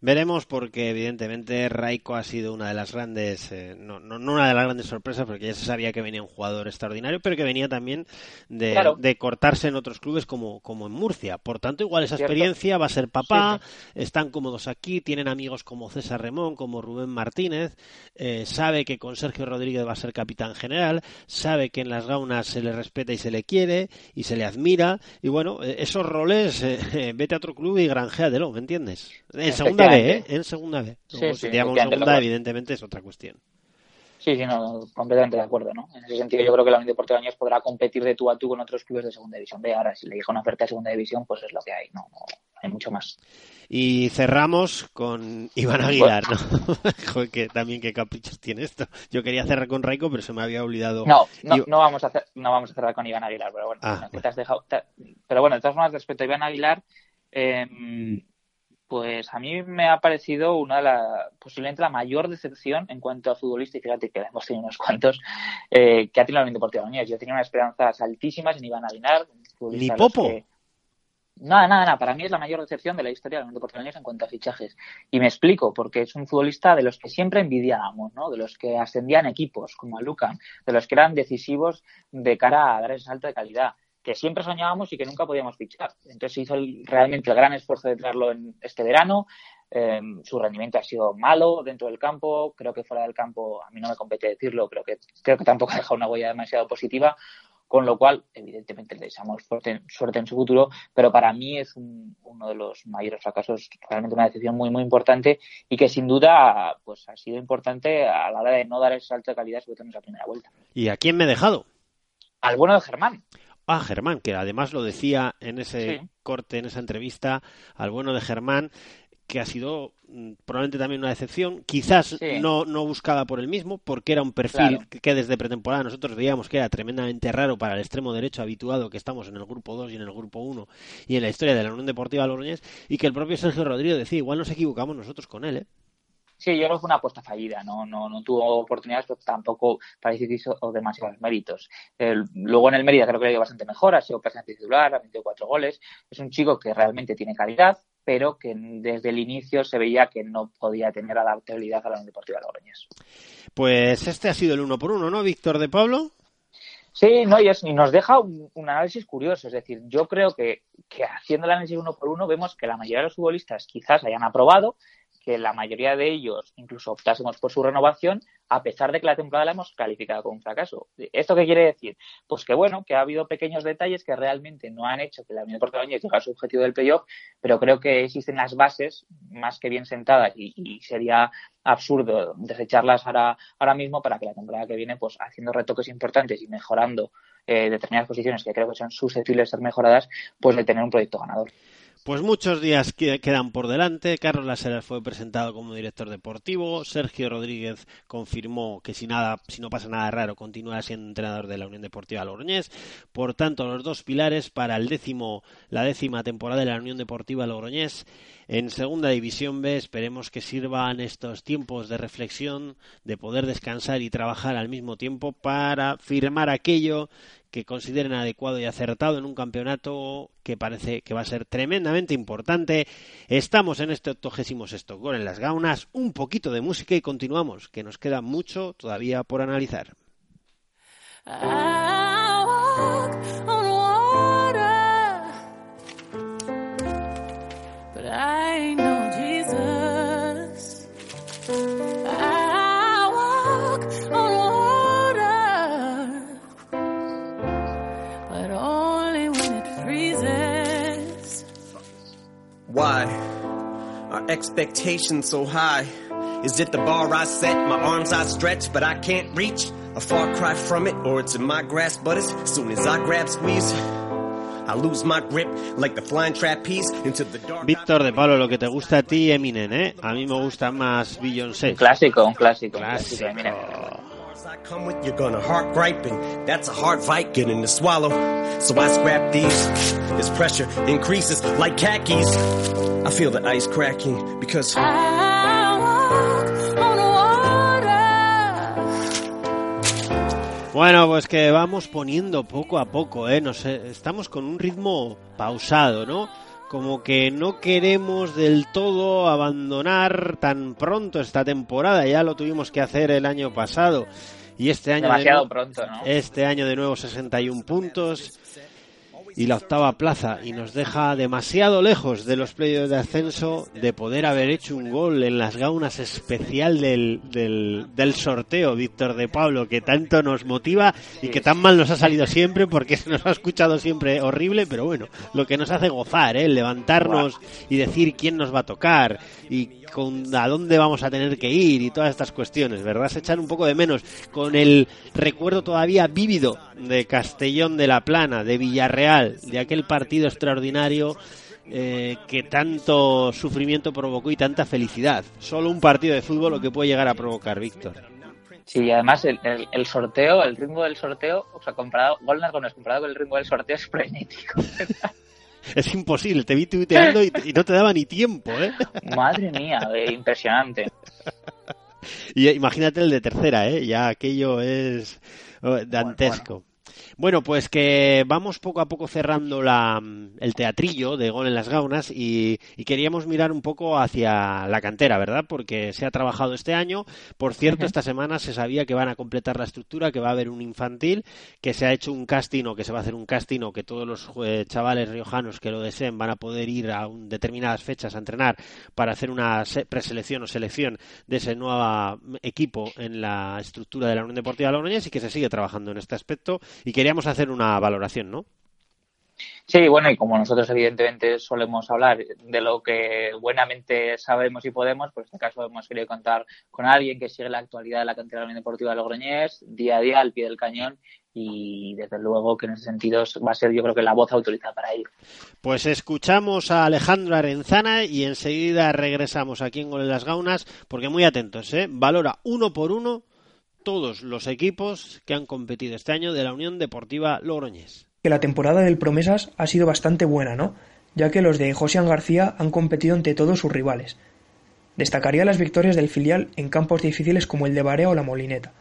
Veremos porque evidentemente Raiko ha sido una de las grandes, eh, no, no, no una de las grandes sorpresas porque ya se sabía que venía un jugador extraordinario, pero que venía también de, Claro. de cortarse en otros clubes como, como en Murcia. Por tanto, igual esa Cierto. experiencia va a ser papá, están cómodos aquí, tienen amigos como César Remón, como Rubén Martínez, eh, sabe que con Sergio Rodríguez va a ser capitán general, sabe que en las gaunas se le respeta y se le quiere y se le admira, y bueno, eh, esos roles, eh, vete a otro club y granjeadelo, ¿me entiendes? En segunda B, ¿eh? En segunda B. Sí, Luego, sí, si te llaman efectivamente, segunda, evidentemente es otra cuestión. Sí, sí, no, completamente de acuerdo, ¿no? En ese sentido, yo creo que la Unión Deportiva Baños podrá competir de tú a tú con otros clubes de Segunda División B. Ahora, si le llega una oferta de Segunda División, pues es lo que hay, ¿no? No, hay mucho más. Y cerramos con Iván Aguilar, ¿no? Joder, que también qué caprichos tiene esto. Yo quería cerrar con Raiko, pero se me había olvidado. No, no, no vamos a hacer, no vamos a cerrar con Iván Aguilar, pero bueno, Ah, que te has dejado. te- pero bueno, de todas formas, respecto a Iván Aguilar, eh, pues a mí me ha parecido una de la, posiblemente la mayor decepción en cuanto a futbolista, y fíjate que hemos tenido unos cuantos, eh, que ha tenido la Unión Deportiva. Yo tenía unas esperanzas altísimas en Iván Aguilar. Ni Popo. que- Nada, nada, nada. Para mí es la mayor decepción de la historia de la Unión Deportiva en cuanto a fichajes. Y me explico, porque es un futbolista de los que siempre envidiábamos, ¿no? De los que ascendían equipos, como a Lucan, de los que eran decisivos de cara a dar ese salto de calidad, que siempre soñábamos y que nunca podíamos fichar. Entonces se hizo el- realmente el gran esfuerzo de traerlo en este verano. Eh, su rendimiento ha sido malo dentro del campo, creo que fuera del campo, a mí no me compete decirlo, pero que creo que tampoco ha dejado una huella demasiado positiva, con lo cual, evidentemente, le deseamos suerte, suerte en su futuro, pero para mí es un- uno de los mayores fracasos, realmente una decisión muy, muy importante y que sin duda pues ha sido importante a la hora de no dar ese salto de calidad, sobre todo en esa primera vuelta. ¿Y a quién me he dejado? Al bueno de Germán. Ah, Germán, que además lo decía en ese Sí. corte, en esa entrevista, al bueno de Germán, que ha sido mm, probablemente también una decepción, quizás Sí. no, no buscada por él mismo, porque era un perfil Claro. que desde pretemporada nosotros veíamos que era tremendamente raro para el extremo derecho habituado que estamos en el grupo 2 y en el grupo 1 y en la historia de la Unión Deportiva Logroñés, y que el propio Sergio Rodríguez decía, igual nos equivocamos nosotros con él, ¿eh? Sí, yo creo que fue una apuesta fallida, no, no, no tuvo oportunidades, pero tampoco parece que hizo demasiados méritos. Luego en el Mérida creo que le ha ido bastante mejor, ha sido presente titular, ha metido cuatro goles. Es un chico que realmente tiene calidad, pero que desde el inicio se veía que no podía tener adaptabilidad a la Unión Deportiva Logroñés. Pues este ha sido el uno por uno, ¿no, Víctor de Pablo? Sí, no, y, es- y nos deja un, un análisis curioso. Es decir, yo creo que, que haciendo el análisis uno por uno vemos que la mayoría de los futbolistas quizás hayan aprobado, que la mayoría de ellos incluso optásemos por su renovación, a pesar de que la temporada la hemos calificado como un fracaso. ¿Esto qué quiere decir? Pues que bueno, que ha habido pequeños detalles que realmente no han hecho que la Unión Deportiva llegue a su objetivo del playoff, pero creo que existen las bases más que bien sentadas y, y sería absurdo desecharlas ahora, ahora mismo para que la temporada que viene, pues haciendo retoques importantes y mejorando eh, determinadas posiciones que creo que son susceptibles de ser mejoradas, pues de tener un proyecto ganador. Pues muchos días que- quedan por delante. Carlos Laseras fue presentado como director deportivo. Sergio Rodríguez confirmó que si nada, si no pasa nada raro, continúa siendo entrenador de la Unión Deportiva Logroñés. Por tanto, los dos pilares para el décimo, la décima temporada de la Unión Deportiva Logroñés en Segunda División B. Esperemos que sirvan estos tiempos de reflexión, de poder descansar y trabajar al mismo tiempo para firmar aquello que consideren adecuado y acertado en un campeonato que parece que va a ser tremendamente importante. Estamos en este 86 gol en las gaunas, un poquito de música y continuamos, que nos queda mucho todavía por analizar. I Why are expectations so high? Is it the bar I set, my arms I stretch, but I can't reach? A far cry from it, or it's in my grasp, but as soon as I grab squeeze, I lose my grip like the flying trapeze into the dark. Víctor de Pablo, lo que te gusta a ti, Eminem, ¿eh? A mí me gusta más Beyoncé. Clásico, un clásico. un Clásico. clásico. I come with, you're gonna heart griping. That's a hard fight getting to swallow. So I scrap these. As pressure increases like khakis, I feel the ice cracking because. I walk on water. Bueno, pues que vamos poniendo poco a poco, ¿eh? Nos, estamos con un ritmo pausado, ¿no? Como que no queremos del todo abandonar tan pronto esta temporada. Ya lo tuvimos que hacer el año pasado. Y este año de nuevo- pronto, ¿no? Este año de nuevo 61 puntos y la octava plaza y nos deja demasiado lejos de los playoffs de ascenso de poder haber hecho un gol en las gaunas especial del, del, del sorteo, Víctor de Pablo, que tanto nos motiva y que tan mal nos ha salido siempre porque se nos ha escuchado siempre horrible, pero bueno, lo que nos hace gozar, ¿eh? levantarnos y decir quién nos va a tocar y con a dónde vamos a tener que ir y todas estas cuestiones, ¿verdad? Se echan un poco de menos con el recuerdo todavía vívido de Castellón de la Plana, de Villarreal, de aquel partido extraordinario eh, que tanto sufrimiento provocó y tanta felicidad. Solo un partido de fútbol lo que puede llegar a provocar, Víctor. Sí, y además el, el, el sorteo, el ritmo del sorteo, o sea, comparado, Gómez comparado con el ritmo del sorteo es frenético. Es imposible, te vi tuiteando y, y no te daba ni tiempo, ¿eh? Madre mía, eh, impresionante. Y imagínate el de tercera, ¿eh? Ya aquello es oh, dantesco. Bueno, pues que vamos poco a poco cerrando la, el teatrillo de Gol en las Gaunas y, y, queríamos mirar un poco hacia la cantera, ¿verdad? Porque se ha trabajado este año. Por cierto, uh -huh. esta semana se sabía que van a completar la estructura, que va a haber un infantil, que se ha hecho un casting o que se va a hacer un casting o que todos los eh, chavales riojanos que lo deseen van a poder ir a un, determinadas fechas a entrenar para hacer una preselección o selección de ese nuevo equipo en la estructura de la Unión Deportiva Logroñés y que se sigue trabajando en este aspecto y queríamos hacer una valoración, ¿no? Sí, bueno, y como nosotros evidentemente solemos hablar de lo que buenamente sabemos y podemos, pues en este caso hemos querido contar con alguien que sigue la actualidad de la cantera de la Unión Deportiva de Logroñés, día a día al pie del cañón y desde luego que en ese sentido va a ser yo creo que la voz autorizada para ello. Pues escuchamos a Alejandro Arenzana y enseguida regresamos aquí en Gol en las Gaunas porque muy atentos, ¿eh? Valora uno por uno todos los equipos que han competido este año de la Unión Deportiva Logroñés. Que la temporada del Promesas ha sido bastante buena, ¿no? Ya que los de José García han competido ante todos sus rivales. Destacaría las victorias del filial en campos difíciles como el de Barea o la Molineta,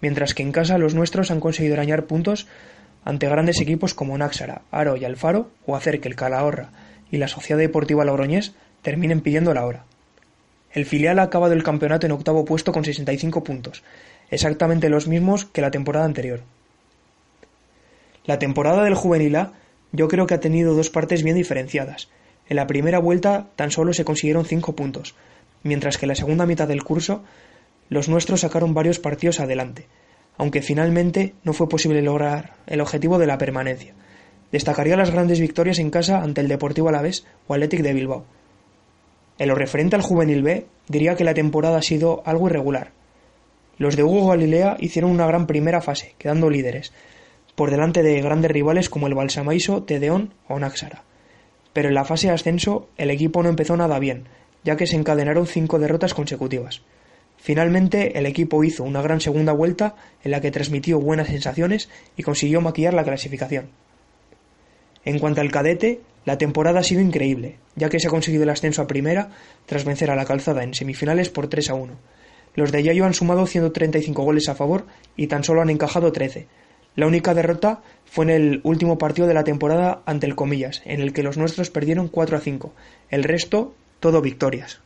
mientras que en casa los nuestros han conseguido arañar puntos ante grandes equipos como Náxara, Aro y Alfaro, o hacer que el Calahorra y la Sociedad Deportiva Logroñés terminen pidiendo la hora. El filial ha acabado el campeonato en octavo puesto con 65 puntos, exactamente los mismos que la temporada anterior. La temporada del Juvenil A yo creo que ha tenido dos partes bien diferenciadas. En la primera vuelta tan solo se consiguieron cinco puntos, mientras que en la segunda mitad del curso los nuestros sacaron varios partidos adelante, aunque finalmente no fue posible lograr el objetivo de la permanencia. Destacaría las grandes victorias en casa ante el Deportivo Alavés o Athletic de Bilbao. En lo referente al Juvenil B, diría que la temporada ha sido algo irregular, los de Hugo Galilea hicieron una gran primera fase, quedando líderes, por delante de grandes rivales como el Balsamaiso, Tedeón o Náxara. Pero en la fase de ascenso el equipo no empezó nada bien, ya que se encadenaron cinco derrotas consecutivas. Finalmente el equipo hizo una gran segunda vuelta en la que transmitió buenas sensaciones y consiguió maquillar la clasificación. En cuanto al cadete, la temporada ha sido increíble, ya que se ha conseguido el ascenso a primera tras vencer a la calzada en semifinales por 3 a 1 los de Yayo han sumado 135 goles a favor y tan solo han encajado 13. La única derrota fue en el último partido de la temporada ante el Comillas, en el que los nuestros perdieron 4 a 5. El resto, todo victorias.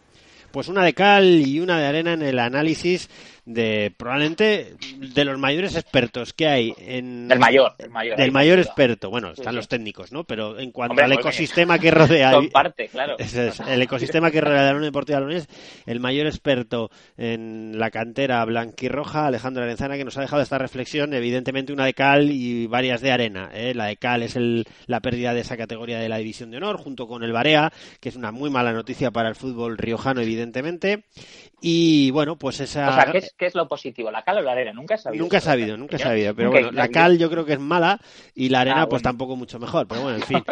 Pues una de cal y una de arena en el análisis de probablemente de los mayores expertos que hay en el mayor, el mayor del mayor experto. Bueno están sí, los técnicos no pero en cuanto Hombre, al ecosistema que rodea son parte claro. Es, es, el ecosistema que rodea la Unión Deportiva Logroñés el mayor experto en la cantera blanquirroja Alejandro Arenzana que nos ha dejado esta reflexión evidentemente una de cal y varias de arena ¿eh? la de cal es el, la pérdida de esa categoría de la división de honor junto con el Barea que es una muy mala noticia para el fútbol riojano evidentemente. Y bueno pues esa o sea, ¿qué es, ¿qué es lo positivo? ¿La cal o la arena? Nunca he sabido. Nunca he sabido, nunca he sabido. Pero bueno, la cal yo creo que es mala y la arena ah, pues tampoco mucho mejor. Pero bueno, en fin.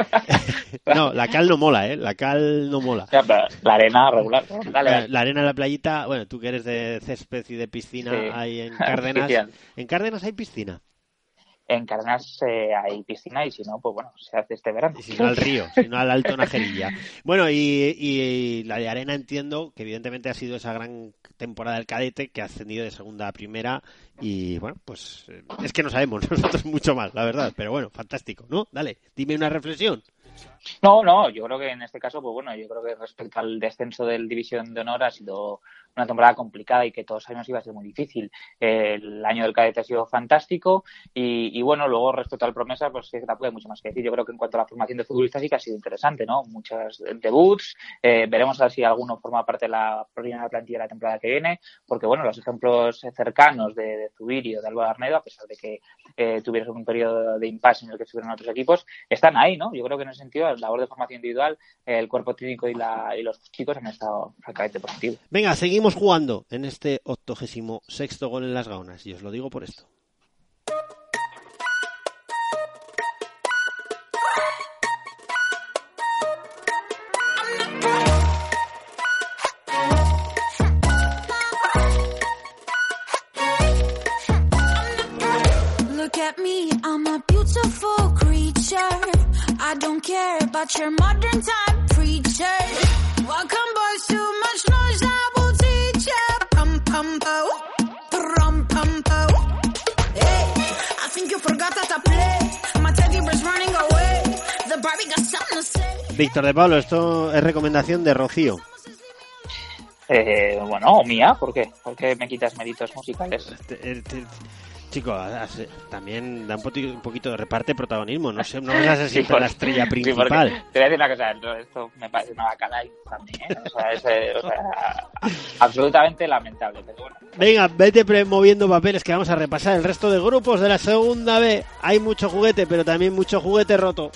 no, la cal no mola, ¿eh? La cal no mola. Ya, la arena regular. Dale, dale. La arena en la playita, bueno, tú que eres de césped y de piscina sí. ahí en Cárdenas. ¿En Cárdenas hay piscina? En Cárdenas eh, hay piscina y si no, pues bueno, se hace este verano. Y si no al río, si no al Alto Najerilla. Bueno, y, y, la de Arena entiendo que evidentemente ha sido esa gran temporada del cadete que ha ascendido de segunda a primera y bueno, pues eh, es que no sabemos nosotros mucho más, la verdad, pero bueno, fantástico, ¿no? Dale, dime una reflexión. No, no, yo creo que en este caso, pues bueno, yo creo que respecto al descenso del División de Honor ha sido una temporada complicada y que todos sabemos iba a ser muy difícil. El año del cadete ha sido fantástico y, bueno, luego respecto al promesa, pues sí, tampoco hay mucho más que decir. Yo creo que en cuanto a la formación de futbolistas sí que ha sido interesante, ¿no? Muchos debuts, eh, veremos a ver si alguno forma parte de la primera plantilla de la temporada que viene, porque bueno, los ejemplos cercanos de, Zubirio, de Alba Arnedo, a pesar de que eh, tuvieron un periodo de impasse en el que estuvieron otros equipos, están ahí, ¿no? Yo creo que en ese sentido, labor de formación individual, el cuerpo técnico y, la, y los chicos han estado francamente positivos. Venga, seguimos jugando en este 86 gol en las gaunas, y os lo digo por esto. I'm a beautiful creature about your modern time preacher. Welcome, boys, too much noise, I will teach ya. Pum, pum, po, pum, pum, po. Hey, I think you forgot that I play. My teddy bear's running away. The Barbie got something to say. Víctor de Pablo, esto es recomendación de Rocío. Eh, bueno, o mía, ¿por qué? ¿Por qué me quitas méritos musicales? Te- te- Chico, hace- también da un, poti- un poquito de reparte protagonismo. No sé, no vas a ser siempre la estrella sí, principal. te voy a decir una cosa, esto, me parece una bacala también, ¿eh? o sea, es o sea, absolutamente lamentable, pero bueno. Venga, vete moviendo papeles que vamos a repasar el resto de grupos de la segunda B. Hay mucho juguete, pero también mucho juguete roto.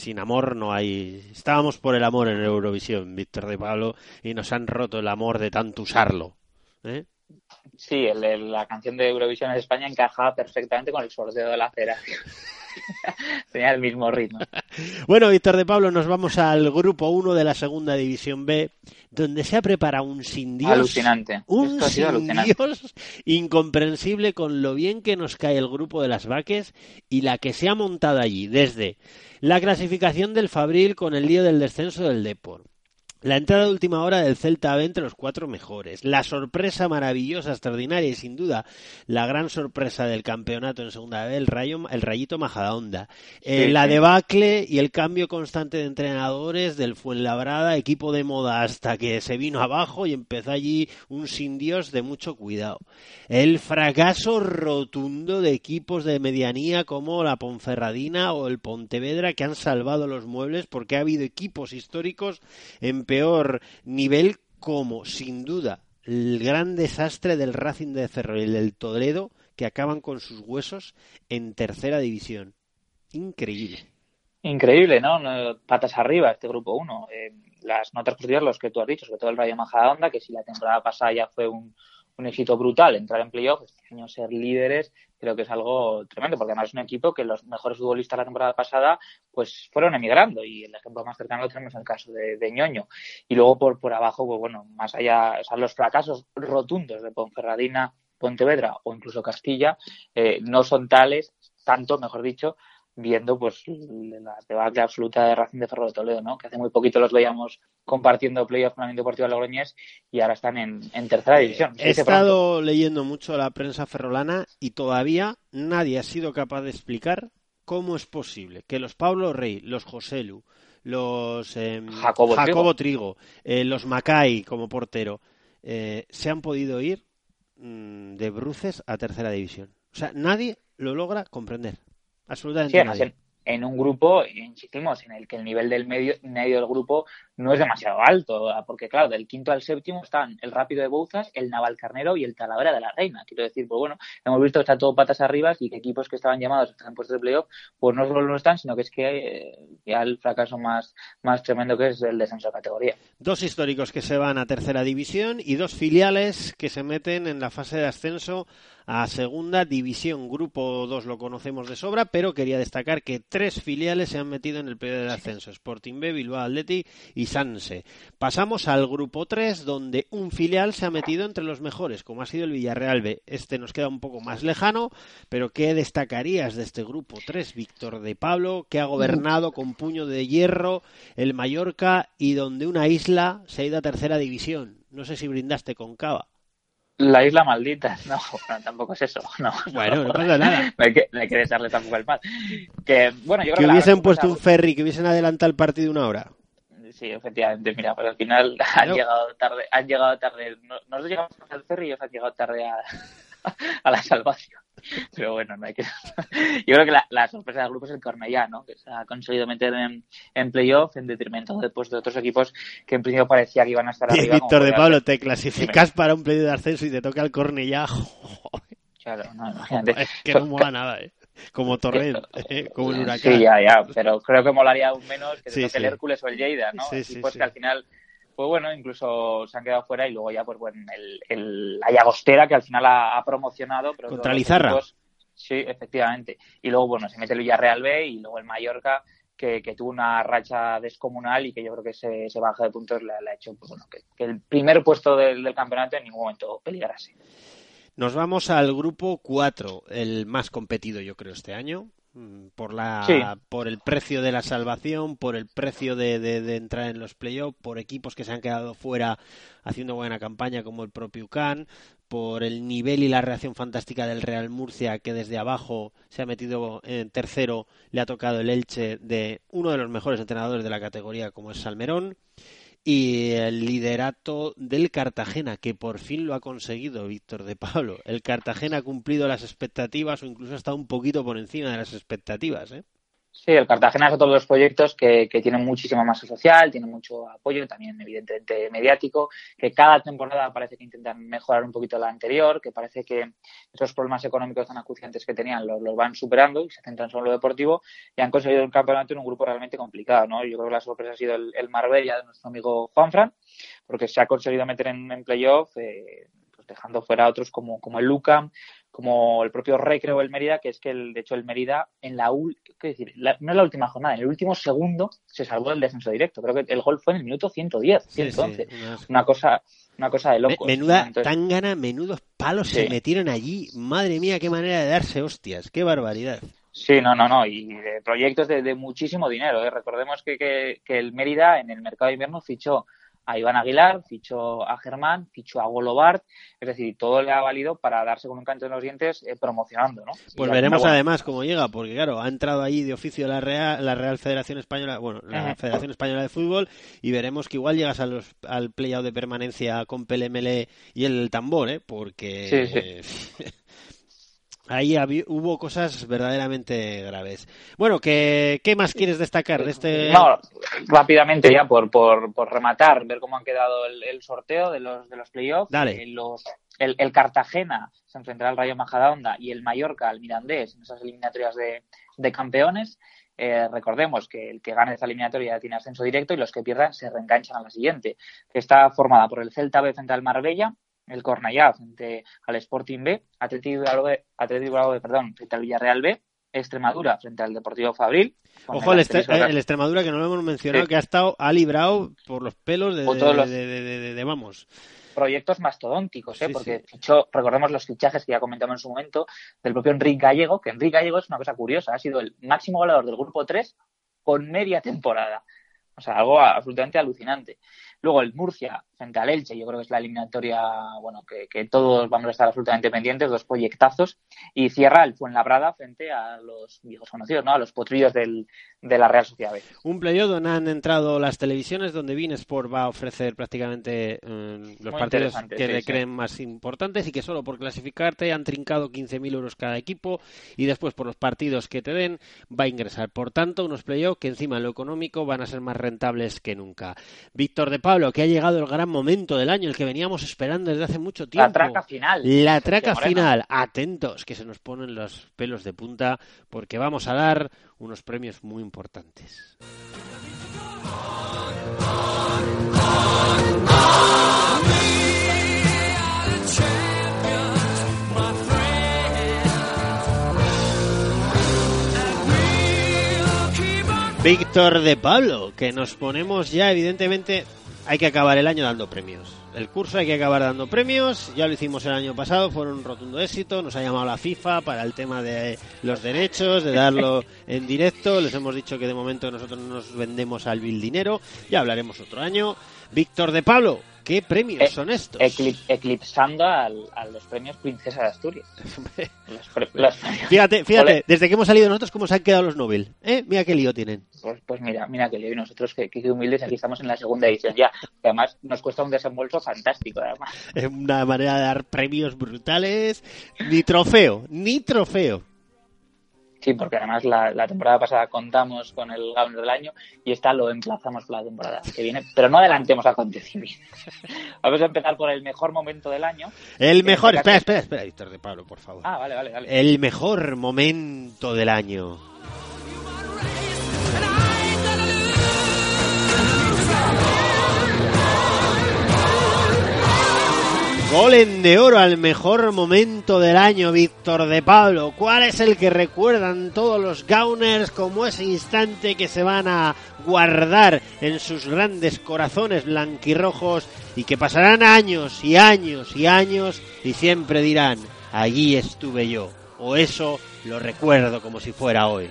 Sin amor no hay. Estábamos por el amor en Eurovisión, Víctor de Pablo, y nos han roto el amor de tanto usarlo. ¿eh? Sí, el- el- la canción de Eurovisión en España encajaba perfectamente con el sorteo de la cera. Tenía el mismo ritmo. Bueno, Víctor de Pablo, nos vamos al grupo 1 de la segunda división B, donde se ha preparado un sin Dios. Alucinante. Un Esto sin alucinante. Dios incomprensible con lo bien que nos cae el grupo de las vaques y la que se ha montado allí, desde la clasificación del Fabril con el lío del descenso del Depor. La entrada de última hora del Celta B entre los cuatro mejores. La sorpresa maravillosa, extraordinaria y sin duda la gran sorpresa del campeonato en segunda B, el, rayo, el Rayito Majadahonda. Eh, Sí, la sí. debacle y el cambio constante de entrenadores del Fuenlabrada, equipo de moda hasta que se vino abajo y empezó allí un sin Dios de mucho cuidado. El fracaso rotundo de equipos de medianía como la Ponferradina o el Pontevedra que han salvado los muebles porque ha habido equipos históricos en peor nivel como sin duda el gran desastre del Racing de el del Toledo que acaban con sus huesos en tercera división. Increíble. Increíble, ¿no? Patas arriba este grupo 1. las notas positivas, los que tú has dicho, sobre todo el Rayo Majadahonda, que si la temporada pasada ya fue un, un éxito brutal entrar en playoff, este año ser líderes, creo que es algo tremendo, porque además es un equipo que los mejores futbolistas la temporada pasada pues fueron emigrando y el ejemplo más cercano lo tenemos en el caso de, de Ñoño. Y luego por, por abajo, pues bueno, más allá, o sea, los fracasos rotundos de Ponferradina, Pontevedra o incluso Castilla eh, no son tales, tanto, mejor dicho, viendo pues la debacle absoluta de Racing de Ferro de Toledo, ¿no? Que hace muy poquito los veíamos compartiendo playoff con la Deportiva Logroñés y ahora están en, en tercera división. He estado leyendo mucho la prensa ferrolana y todavía nadie ha sido capaz de explicar cómo es posible que los Pablo Rey, los Joselu, los eh, Jacobo, Jacobo Trigo, eh, los Macay como portero, eh, se han podido ir mmm, de bruces a tercera división. O sea, nadie lo logra comprender. Absolutamente sí, nadie. En, en, un grupo, insistimos, en el que el nivel del medio, medio del grupo no es demasiado alto, porque claro, del quinto al séptimo están el Rápido de Bouzas, el Naval Carnero y el Talavera de la Reina. Quiero decir, pues bueno, hemos visto que está todo patas arriba y que equipos que estaban llamados a estar en puestos de playoff, pues no solo no están, sino que es que eh, ya el fracaso más, más tremendo que es el descenso de categoría. Dos históricos que se van a tercera división y dos filiales que se meten en la fase de ascenso a segunda división. Grupo 2 lo conocemos de sobra, pero quería destacar que tres filiales se han metido en el periodo de ascenso. Sporting B, Bilbao Athletic y Sanse. Pasamos al grupo 3, donde un filial se ha metido entre los mejores, como ha sido el Villarreal B. Este nos queda un poco más lejano, pero ¿qué destacarías de este grupo 3? Víctor de Pablo, que ha gobernado con puño de hierro el Mallorca y donde una isla se ha ido a tercera división. No sé si brindaste con cava. La isla maldita, no, no, tampoco es eso, no. Bueno, no pasa nada. No hay que, no hay que desearle tampoco el mal. Que, bueno, yo creo que hubiesen puesto un ferry, que hubiesen adelantado el partido una hora. Sí, efectivamente, mira, pues al final han llegado tarde, han llegado tarde, nosotros llegamos al ferry y ellos han llegado tarde a, a la salvación. Pero bueno, no hay que. Yo creo que la, la sorpresa del grupo es el Cornellá, ¿no? Que se ha conseguido meter en, en playoff en detrimento después de otros equipos que en principio parecía que iban a estar arriba. Víctor de Pablo, te clasificas para un pedido de ascenso y te toca el Cornellá. Claro, no, imagínate. Es que no mola nada, ¿eh? Como Torrent, ¿eh? como el huracán. Sí, ya, ya, pero creo que molaría aún menos que sí, sí. el Hércules o el Lleida, ¿no? Sí, sí, pues sí. que al final pues bueno, incluso se han quedado fuera y luego ya, pues bueno, el, el, la Llagostera que al final ha, ha promocionado. Pero Contra Lizarra. Equipos, sí, efectivamente. Y luego, bueno, se mete el Villarreal B y luego el Mallorca, que, que tuvo una racha descomunal y que yo creo que ese, ese baja de puntos le, le ha hecho pues, bueno, que, que el primer puesto del, del campeonato en ningún momento peligrase. Nos vamos al grupo 4, el más competido yo creo este año, mm, por la Sí. por el precio de la salvación, por el precio de, de- de entrar en los playoffs, por equipos que se han quedado fuera haciendo buena campaña como el propio UCAN, por el nivel y la reacción fantástica del Real Murcia que desde abajo se ha metido en tercero, le ha tocado el Elche de uno de los mejores entrenadores de la categoría como es Salmerón y el liderato del Cartagena, que por fin lo ha conseguido Víctor de Pablo. El Cartagena ha cumplido las expectativas o incluso estado un poquito por encima de las expectativas. ¿eh? Sí, el Cartagena es otro de los proyectos que, que tiene muchísima masa social, tiene mucho apoyo, también evidentemente mediático, que cada temporada parece que intentan mejorar un poquito la anterior, que parece que esos problemas económicos tan acuciantes que tenían los, los van superando y se centran solo en lo deportivo y han conseguido un campeonato en un grupo realmente complicado, ¿no? Yo creo que la sorpresa ha sido el, el Marbella de nuestro amigo Juanfran, porque se ha conseguido meter en, en playoff, eh, pues dejando fuera a otros como, como el Lucam, como el propio Recreo el Mérida, que es que el, de hecho el Mérida en la, ul- ¿qué decir? La- no en la última jornada, en el último segundo se salvó del descenso directo. Creo que el gol fue en el minuto 110, Sí, 111. sí, Una cosa una cosa de locos. menuda Entonces, tangana, menudos palos Sí. se metieron allí. Madre mía, qué manera de darse hostias. Qué barbaridad. Sí, no, no, no. Y de proyectos de, de muchísimo dinero. ¿eh? Recordemos que, que, que el Mérida en el mercado de invierno fichó a Iván Aguilar, fichó a Germán, fichó a Golobart. Es decir, todo le ha valido para darse con un canto en los dientes eh, promocionando, ¿no? Pues veremos además cómo llega, porque claro, ha entrado ahí de oficio la Real, la Real Federación Española, bueno, la. Federación Española de Fútbol, y veremos que igual llegas a los, al playout de permanencia con PLML y el tambor, ¿eh? Porque ahí habi- hubo cosas verdaderamente graves. Bueno, ¿qué, qué más quieres destacar de este? No, rápidamente ya por, por, por rematar, ver cómo han quedado el, el sorteo de los, de los playoffs. Dale. Eh, los, el, el Cartagena se enfrentará al Rayo Majadahonda y el Mallorca al Mirandés en esas eliminatorias de, de campeones. Eh, recordemos que el que gane esa eliminatoria tiene ascenso directo y los que pierdan se reenganchan a la siguiente, está formada por el Celta B frente al Marbella, el Cornellá frente al Sporting B, Atlético Bilbao B, perdón, frente al Villarreal B, Extremadura frente al Deportivo Fabril. Ojo, el, de- Extremadura, que no lo hemos mencionado, Sí. que ha estado, ha librado por los pelos de, todos los- de- de- de- de- de- vamos. proyectos mastodónticos, ¿eh? Sí, porque sí. fichó, recordemos los fichajes que ya comentamos en su momento, del propio Enrique Gallego, que Enrique Gallego es una cosa curiosa, ha sido el máximo goleador del grupo 3 con media temporada. O sea, algo absolutamente alucinante. Luego el Murcia frente al Elche, yo creo que es la eliminatoria, bueno, que, que todos vamos a estar absolutamente pendientes, dos proyectazos. Y cierra el Fuenlabrada frente a los viejos conocidos, ¿no? A los potrillos del, de la Real Sociedad B. Un playoff donde han entrado las televisiones, donde Sport va a ofrecer prácticamente eh, los Muy partidos que sí, le sí. creen más importantes y que solo por clasificarte han trincado 15.000 euros cada equipo y después por los partidos que te den va a ingresar. Por tanto, unos playoffs que encima en lo económico van a ser más rentables que nunca. Víctor de Pablo, que ha llegado el gran momento del año, el que veníamos esperando desde hace mucho tiempo. La traca final. La traca final. Atentos, que se nos ponen los pelos de punta porque vamos a dar unos premios muy importantes. Víctor de Pablo, que nos ponemos ya, evidentemente, hay que acabar el año dando premios. El curso hay que acabar dando premios, ya lo hicimos el año pasado, fue un rotundo éxito, nos ha llamado la FIFA para el tema de los derechos, de darlo en directo, les hemos dicho que de momento nosotros no nos vendemos al vil dinero, ya hablaremos otro año. Víctor de Pablo, ¿qué premios Eh, son estos? Eclip- eclipsando al- a los premios Princesa de Asturias. Los pre- los premios- Fíjate, fíjate, Ole, desde que hemos salido nosotros, cómo se han quedado los Nobel. ¿Eh? Mira qué lío tienen. Pues, pues mira, mira que lío. Y nosotros, que humildes, aquí estamos en la segunda edición ya. Que además nos cuesta un desembolso fantástico, además. Es una manera de dar premios brutales. Ni trofeo, ni trofeo. Sí, porque además la, la temporada pasada contamos con el Gauner del año y esta lo emplazamos para la temporada que viene. Pero no adelantemos acontecimientos. Vamos a empezar por el mejor momento del año. El En mejor, este espera, espera, espera, Víctor de Pablo, por favor. Ah, vale, vale, vale. El mejor momento del año. Golem de oro al mejor momento del año, Víctor de Pablo. ¿Cuál es el que recuerdan todos los Gauners como ese instante que se van a guardar en sus grandes corazones blanquirrojos y que pasarán años y años y años y siempre dirán, allí estuve yo? O eso lo recuerdo como si fuera hoy.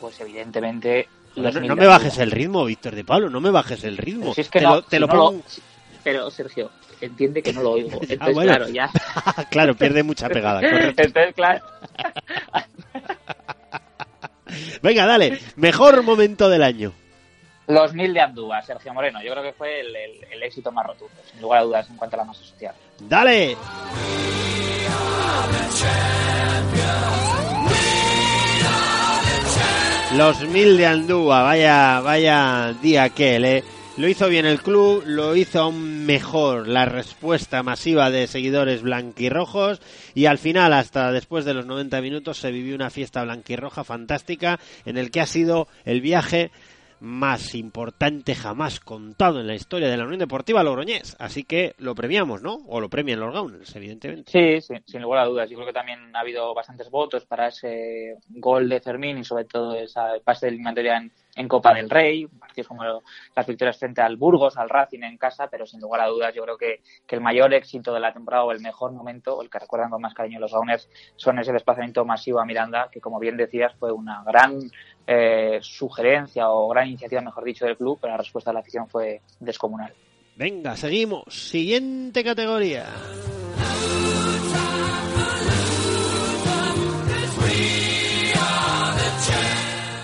Pues evidentemente... No, me bajes el ritmo, Víctor de Pablo, no me bajes el ritmo. Si es que te no, lo, te si lo no lo- pongo- Pero Sergio, entiende que no lo oigo. Entonces, Ah, bueno. claro, ya. claro, pierde mucha pegada, correcto. Entonces, claro. Venga, dale, mejor momento del año. Los mil de Andúa, Sergio Moreno. Yo creo que fue el, el- el éxito más rotundo, sin lugar a dudas, en cuanto a la masa social. Dale. Los mil de Andúa, vaya, vaya día aquel, eh. Lo hizo bien el club, lo hizo aún mejor la respuesta masiva de seguidores blanquirrojos y al final, hasta después de los 90 minutos, se vivió una fiesta blanquirroja fantástica en el que ha sido el viaje más importante jamás contado en la historia de la Unión Deportiva Logroñés. Así que lo premiamos, ¿no? O lo premian los Gauners, evidentemente. Sí, sí, sin lugar a dudas. Yo creo que también ha habido bastantes votos para ese gol de Fermín y sobre todo esa pase eliminatoria en, en Copa del Rey, partidos como las victorias frente al Burgos, al Racing en casa, pero sin lugar a dudas yo creo que, que el mayor éxito de la temporada o el mejor momento, o el que recuerdan con más cariño los Gauners, son ese desplazamiento masivo a Miranda, que como bien decías fue una gran eh, sugerencia o gran iniciativa, mejor dicho, del club, pero la respuesta de la afición fue descomunal. Venga, seguimos. Siguiente categoría.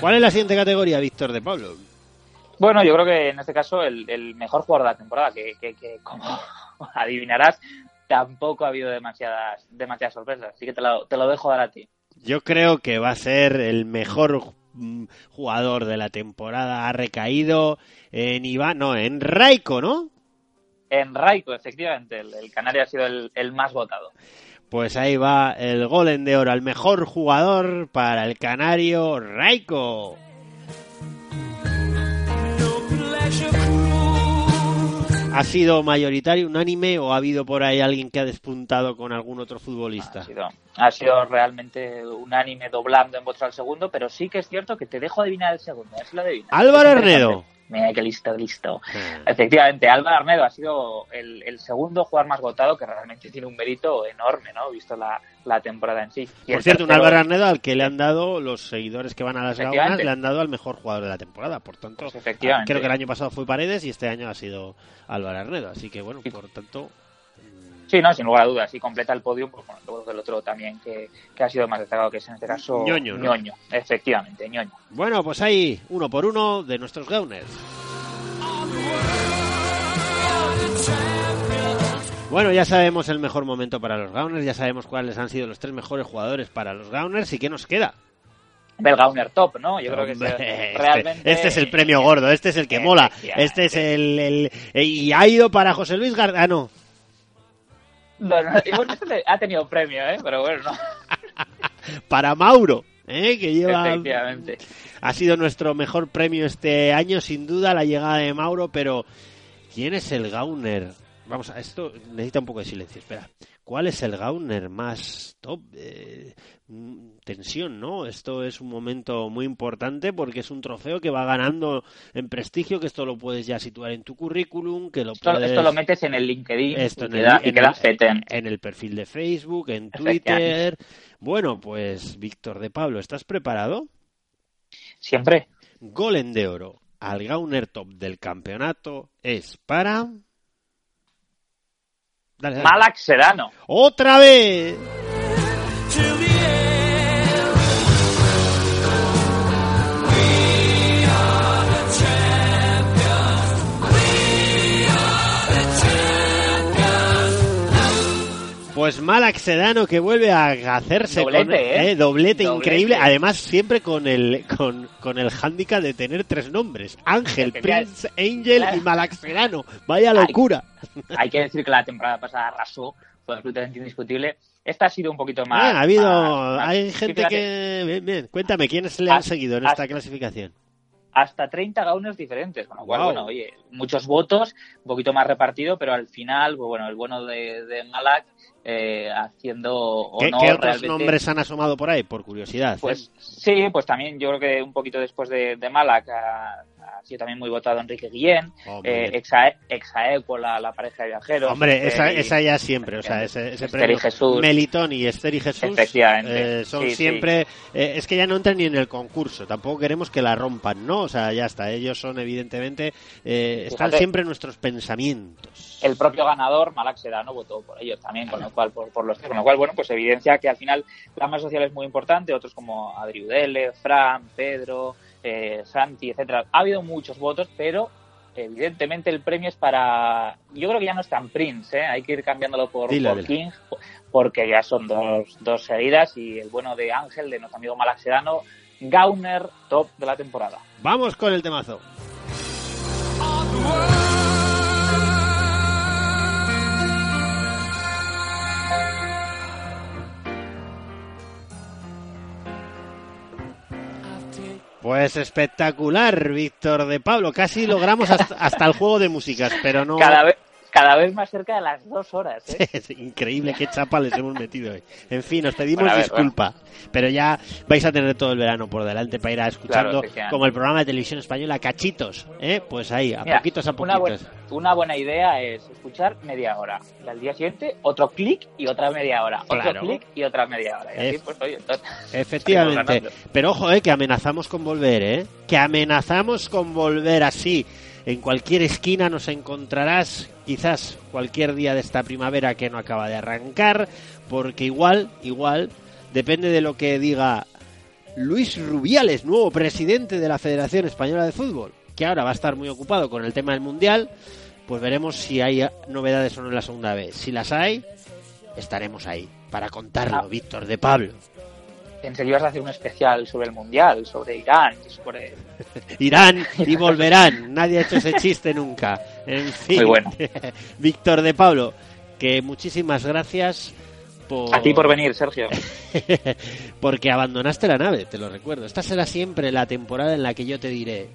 ¿Cuál es la siguiente categoría, Víctor de Pablo? Bueno, yo creo que en este caso el, el mejor jugador de la temporada, que, que, que como adivinarás, tampoco ha habido demasiadas, demasiadas sorpresas. Así que te lo, te lo dejo dar a ti. Yo creo que va a ser el mejor jugador de la temporada. Ha recaído en Iván, no, en Raiko, ¿no? En Raico, efectivamente, el, el Canario ha sido el, el más votado. Pues ahí va el Golem de Oro al mejor jugador para el canario Raiko. ¿Ha sido mayoritario, unánime o ha habido por ahí alguien que ha despuntado con algún otro futbolista? Ha sido, ha sido realmente unánime doblando en votos al segundo, pero sí que es cierto que te dejo adivinar el segundo. Si lo. Álvaro Es. Arnedo. Mira, qué listo, listo. Efectivamente, Álvaro Arnedo ha sido el, el segundo jugador más votado, que realmente tiene un mérito enorme, ¿no? Visto la, la temporada en sí. Y Por cierto, un tercero- Álvaro Arnedo al que le han dado los seguidores que van a las gaunas, le han dado al mejor jugador de la temporada. Por tanto, efectivamente. creo que el año pasado fue Paredes y este año ha sido Álvaro Arnedo. Así que bueno, por tanto, Sí, no, sin lugar a dudas. Y completa el podio, pues bueno, luego del otro también, que, que ha sido más destacado, que es en este caso Ñoño, ¿no? Ñoño. Efectivamente, Ñoño. bueno, pues ahí uno por uno de nuestros gauners. Bueno, ya sabemos el mejor momento para los Gauners, ya sabemos cuáles han sido los tres mejores jugadores para los Gauners y qué nos queda. Del Gauner Top, ¿no? Yo creo que este- realmente... este, es el premio gordo, este es el que mola, este es el, el- y ha ido para José Luis Ah, Gardano. No, bueno, ha tenido premio, ¿eh? Pero bueno, no. para Mauro, ¿eh? que lleva Efectivamente. ha sido nuestro mejor premio este año, sin duda la llegada de Mauro, pero ¿quién es el Gauner? Vamos a esto necesita un poco de silencio, espera. ¿Cuál es el Gauner más top? Eh, mm, tensión, ¿no? Esto es un momento muy importante porque es un trofeo que va ganando en prestigio, que esto lo puedes ya situar en tu currículum, que lo Esto, puedes... esto lo metes en el LinkedIn Esto y en queda, el, y queda en, el perfil de Facebook, en. Twitter. Bueno, pues Víctor de Pablo, ¿estás preparado? Siempre. Golem de oro al Gauner Top del campeonato es para... Dale, dale. Malak Sedano. ¡Otra vez! Pues Malak Sedano que vuelve a hacerse Doblete, con, ¿eh? doblete, Doblete. increíble, además siempre con el con, con el hándicap de tener tres nombres, Ángel. Prince, Angel y Malak Sedano. Vaya locura. Hay que decir que la temporada pasada arrasó, fue absolutamente indiscutible. Esta ha sido un poquito más... Ah, ha habido, más- más- hay gente que, bien, bien. cuéntame, ¿quiénes le han Ha- seguido en esta clasificación? Hasta 30 gauners diferentes, cual, Guau. bueno, oye, muchos votos, un poquito más repartido, pero al final, pues bueno, el bueno de, de Malak eh, haciendo ¿Qué, honor qué otros realmente- nombres han asomado por ahí? Por curiosidad. ¿eh? Pues sí, pues también yo creo que un poquito después de, de Malak ha, sido también muy votado Enrique Guillén, Oh, eh. Exae, la, la pareja de viajeros. Hombre, esa, y- esa ya siempre, o sea, ese, ese Esther y premio Jesús. Melitón y Esther y Jesús eh, son Sí, sí. siempre, eh, es que ya no entran ni en el concurso, tampoco queremos que la rompan, ¿no? O sea, ya está, ellos son evidentemente, eh, están Fíjate. siempre en nuestros pensamientos. el propio ganador, Malak Sedano, votó por ellos también, con lo cual, por, por los con lo cual, bueno, pues evidencia que al final la masa social es muy importante, otros como Adri Udele, Fran, Pedro, eh, Santi, etcétera. Ha habido muchos votos, pero evidentemente el premio es para, yo creo que ya no es tan Prince, ¿eh? hay que ir cambiándolo por, Dile, por dile. King, porque ya son dos, dos seguidas y el bueno de Ángel, de nuestro amigo Malak Sedano, Gauner top de la temporada. Vamos con el temazo. Pues espectacular, Víctor de Pablo. Casi logramos hasta, hasta el juego de músicas, pero no. Cada vez más cerca de las dos horas, ¿eh? Es increíble qué chapa les hemos metido hoy. En fin, os pedimos Bueno, a ver, disculpa, pero ya vais a tener todo el verano por delante para ir a escuchando Claro, como el programa de televisión española Cachitos, ¿eh? Pues ahí, a Mira, poquitos a Una, poquitos. una buena idea es escuchar media hora. Y al día siguiente, otro clic y otra media hora. Claro. Otro clic y otra media hora. Y así, pues, oye, entonces, Efectivamente. Pero ojo, eh, que amenazamos con volver, ¿eh? Que amenazamos con volver así. En cualquier esquina nos encontrarás, quizás cualquier día de esta primavera que no acaba de arrancar, porque igual, igual, depende de lo que diga Luis Rubiales, nuevo presidente de la Federación Española de Fútbol, que ahora va a estar muy ocupado con el tema del Mundial, pues veremos si hay novedades o no en la segunda vez. Si las hay, estaremos ahí para contarlo, Ah. Víctor de Pablo. Pensé que ibas a hacer un especial sobre el Mundial, sobre Irán, sobre... irán y volverán. Nadie ha hecho ese chiste nunca. En fin, Muy bueno. Víctor de Pablo, que muchísimas gracias por... A ti por venir, Sergio. Porque abandonaste la nave, te lo recuerdo. Esta será siempre la temporada en la que yo te diré,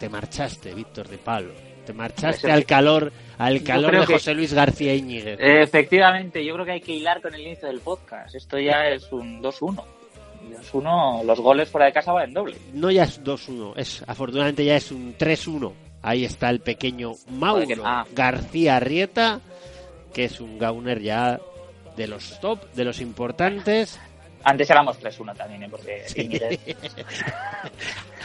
te marchaste, Víctor de Pablo. Te marchaste al calor, al calor de que- José Luis García Íñiguez. Efectivamente, yo creo que hay que hilar con el inicio del podcast. Esto ya es un 2-1. Y 2-1, los goles fuera de casa valen doble. No ya es 2-1, es afortunadamente ya es un 3-1. Ahí está el pequeño Mauro que- ah. García Rieta, que es un gauner ya de los top, de los importantes. Antes éramos 3-1 también, ¿eh? porque Íñiguez-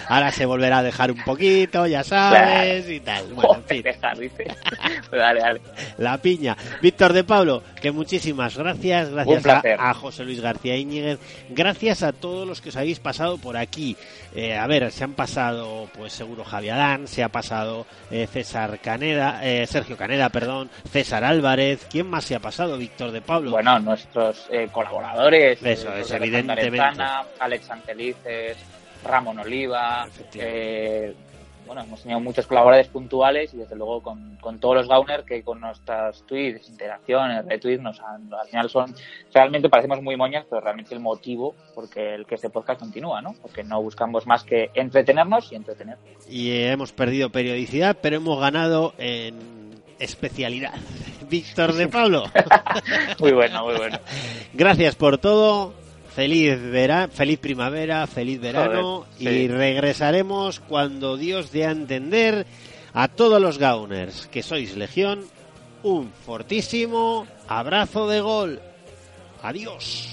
Ahora se volverá a dejar un poquito, ya sabes, Claro. y tal. Bueno, en fin, Dejar, dice. Dale, dale. la piña. Víctor de Pablo, que muchísimas gracias. Gracias Un a, a José Luis García Íñiguez. Gracias a todos los que os habéis pasado por aquí. Eh, a ver, se han pasado, pues seguro Javier Adán, se ha pasado eh, César Caneda, eh, Sergio Caneda, perdón, César Álvarez. ¿Quién más se ha pasado? Víctor de Pablo. Bueno, nuestros eh, colaboradores. Eso eh, es, Alejandro evidentemente. Arenzana, Alex Antelices, Ramón Oliva. eh, bueno, hemos tenido muchos colaboradores puntuales y desde luego con, con todos los Gauner que con nuestras tweets, interacciones, retweets, nos han, al final son, realmente parecemos muy moñas, pero realmente el motivo porque el que este podcast continúa, ¿no? Porque no buscamos más que entretenernos y entretener. y eh, hemos perdido periodicidad, pero hemos ganado en especialidad. Víctor de Pablo. Muy bueno, muy bueno. Gracias por todo. Feliz vera, feliz primavera, feliz verano Joder, sí. y regresaremos cuando Dios dé a entender a todos los gauners que sois legión un fortísimo abrazo de gol. Adiós.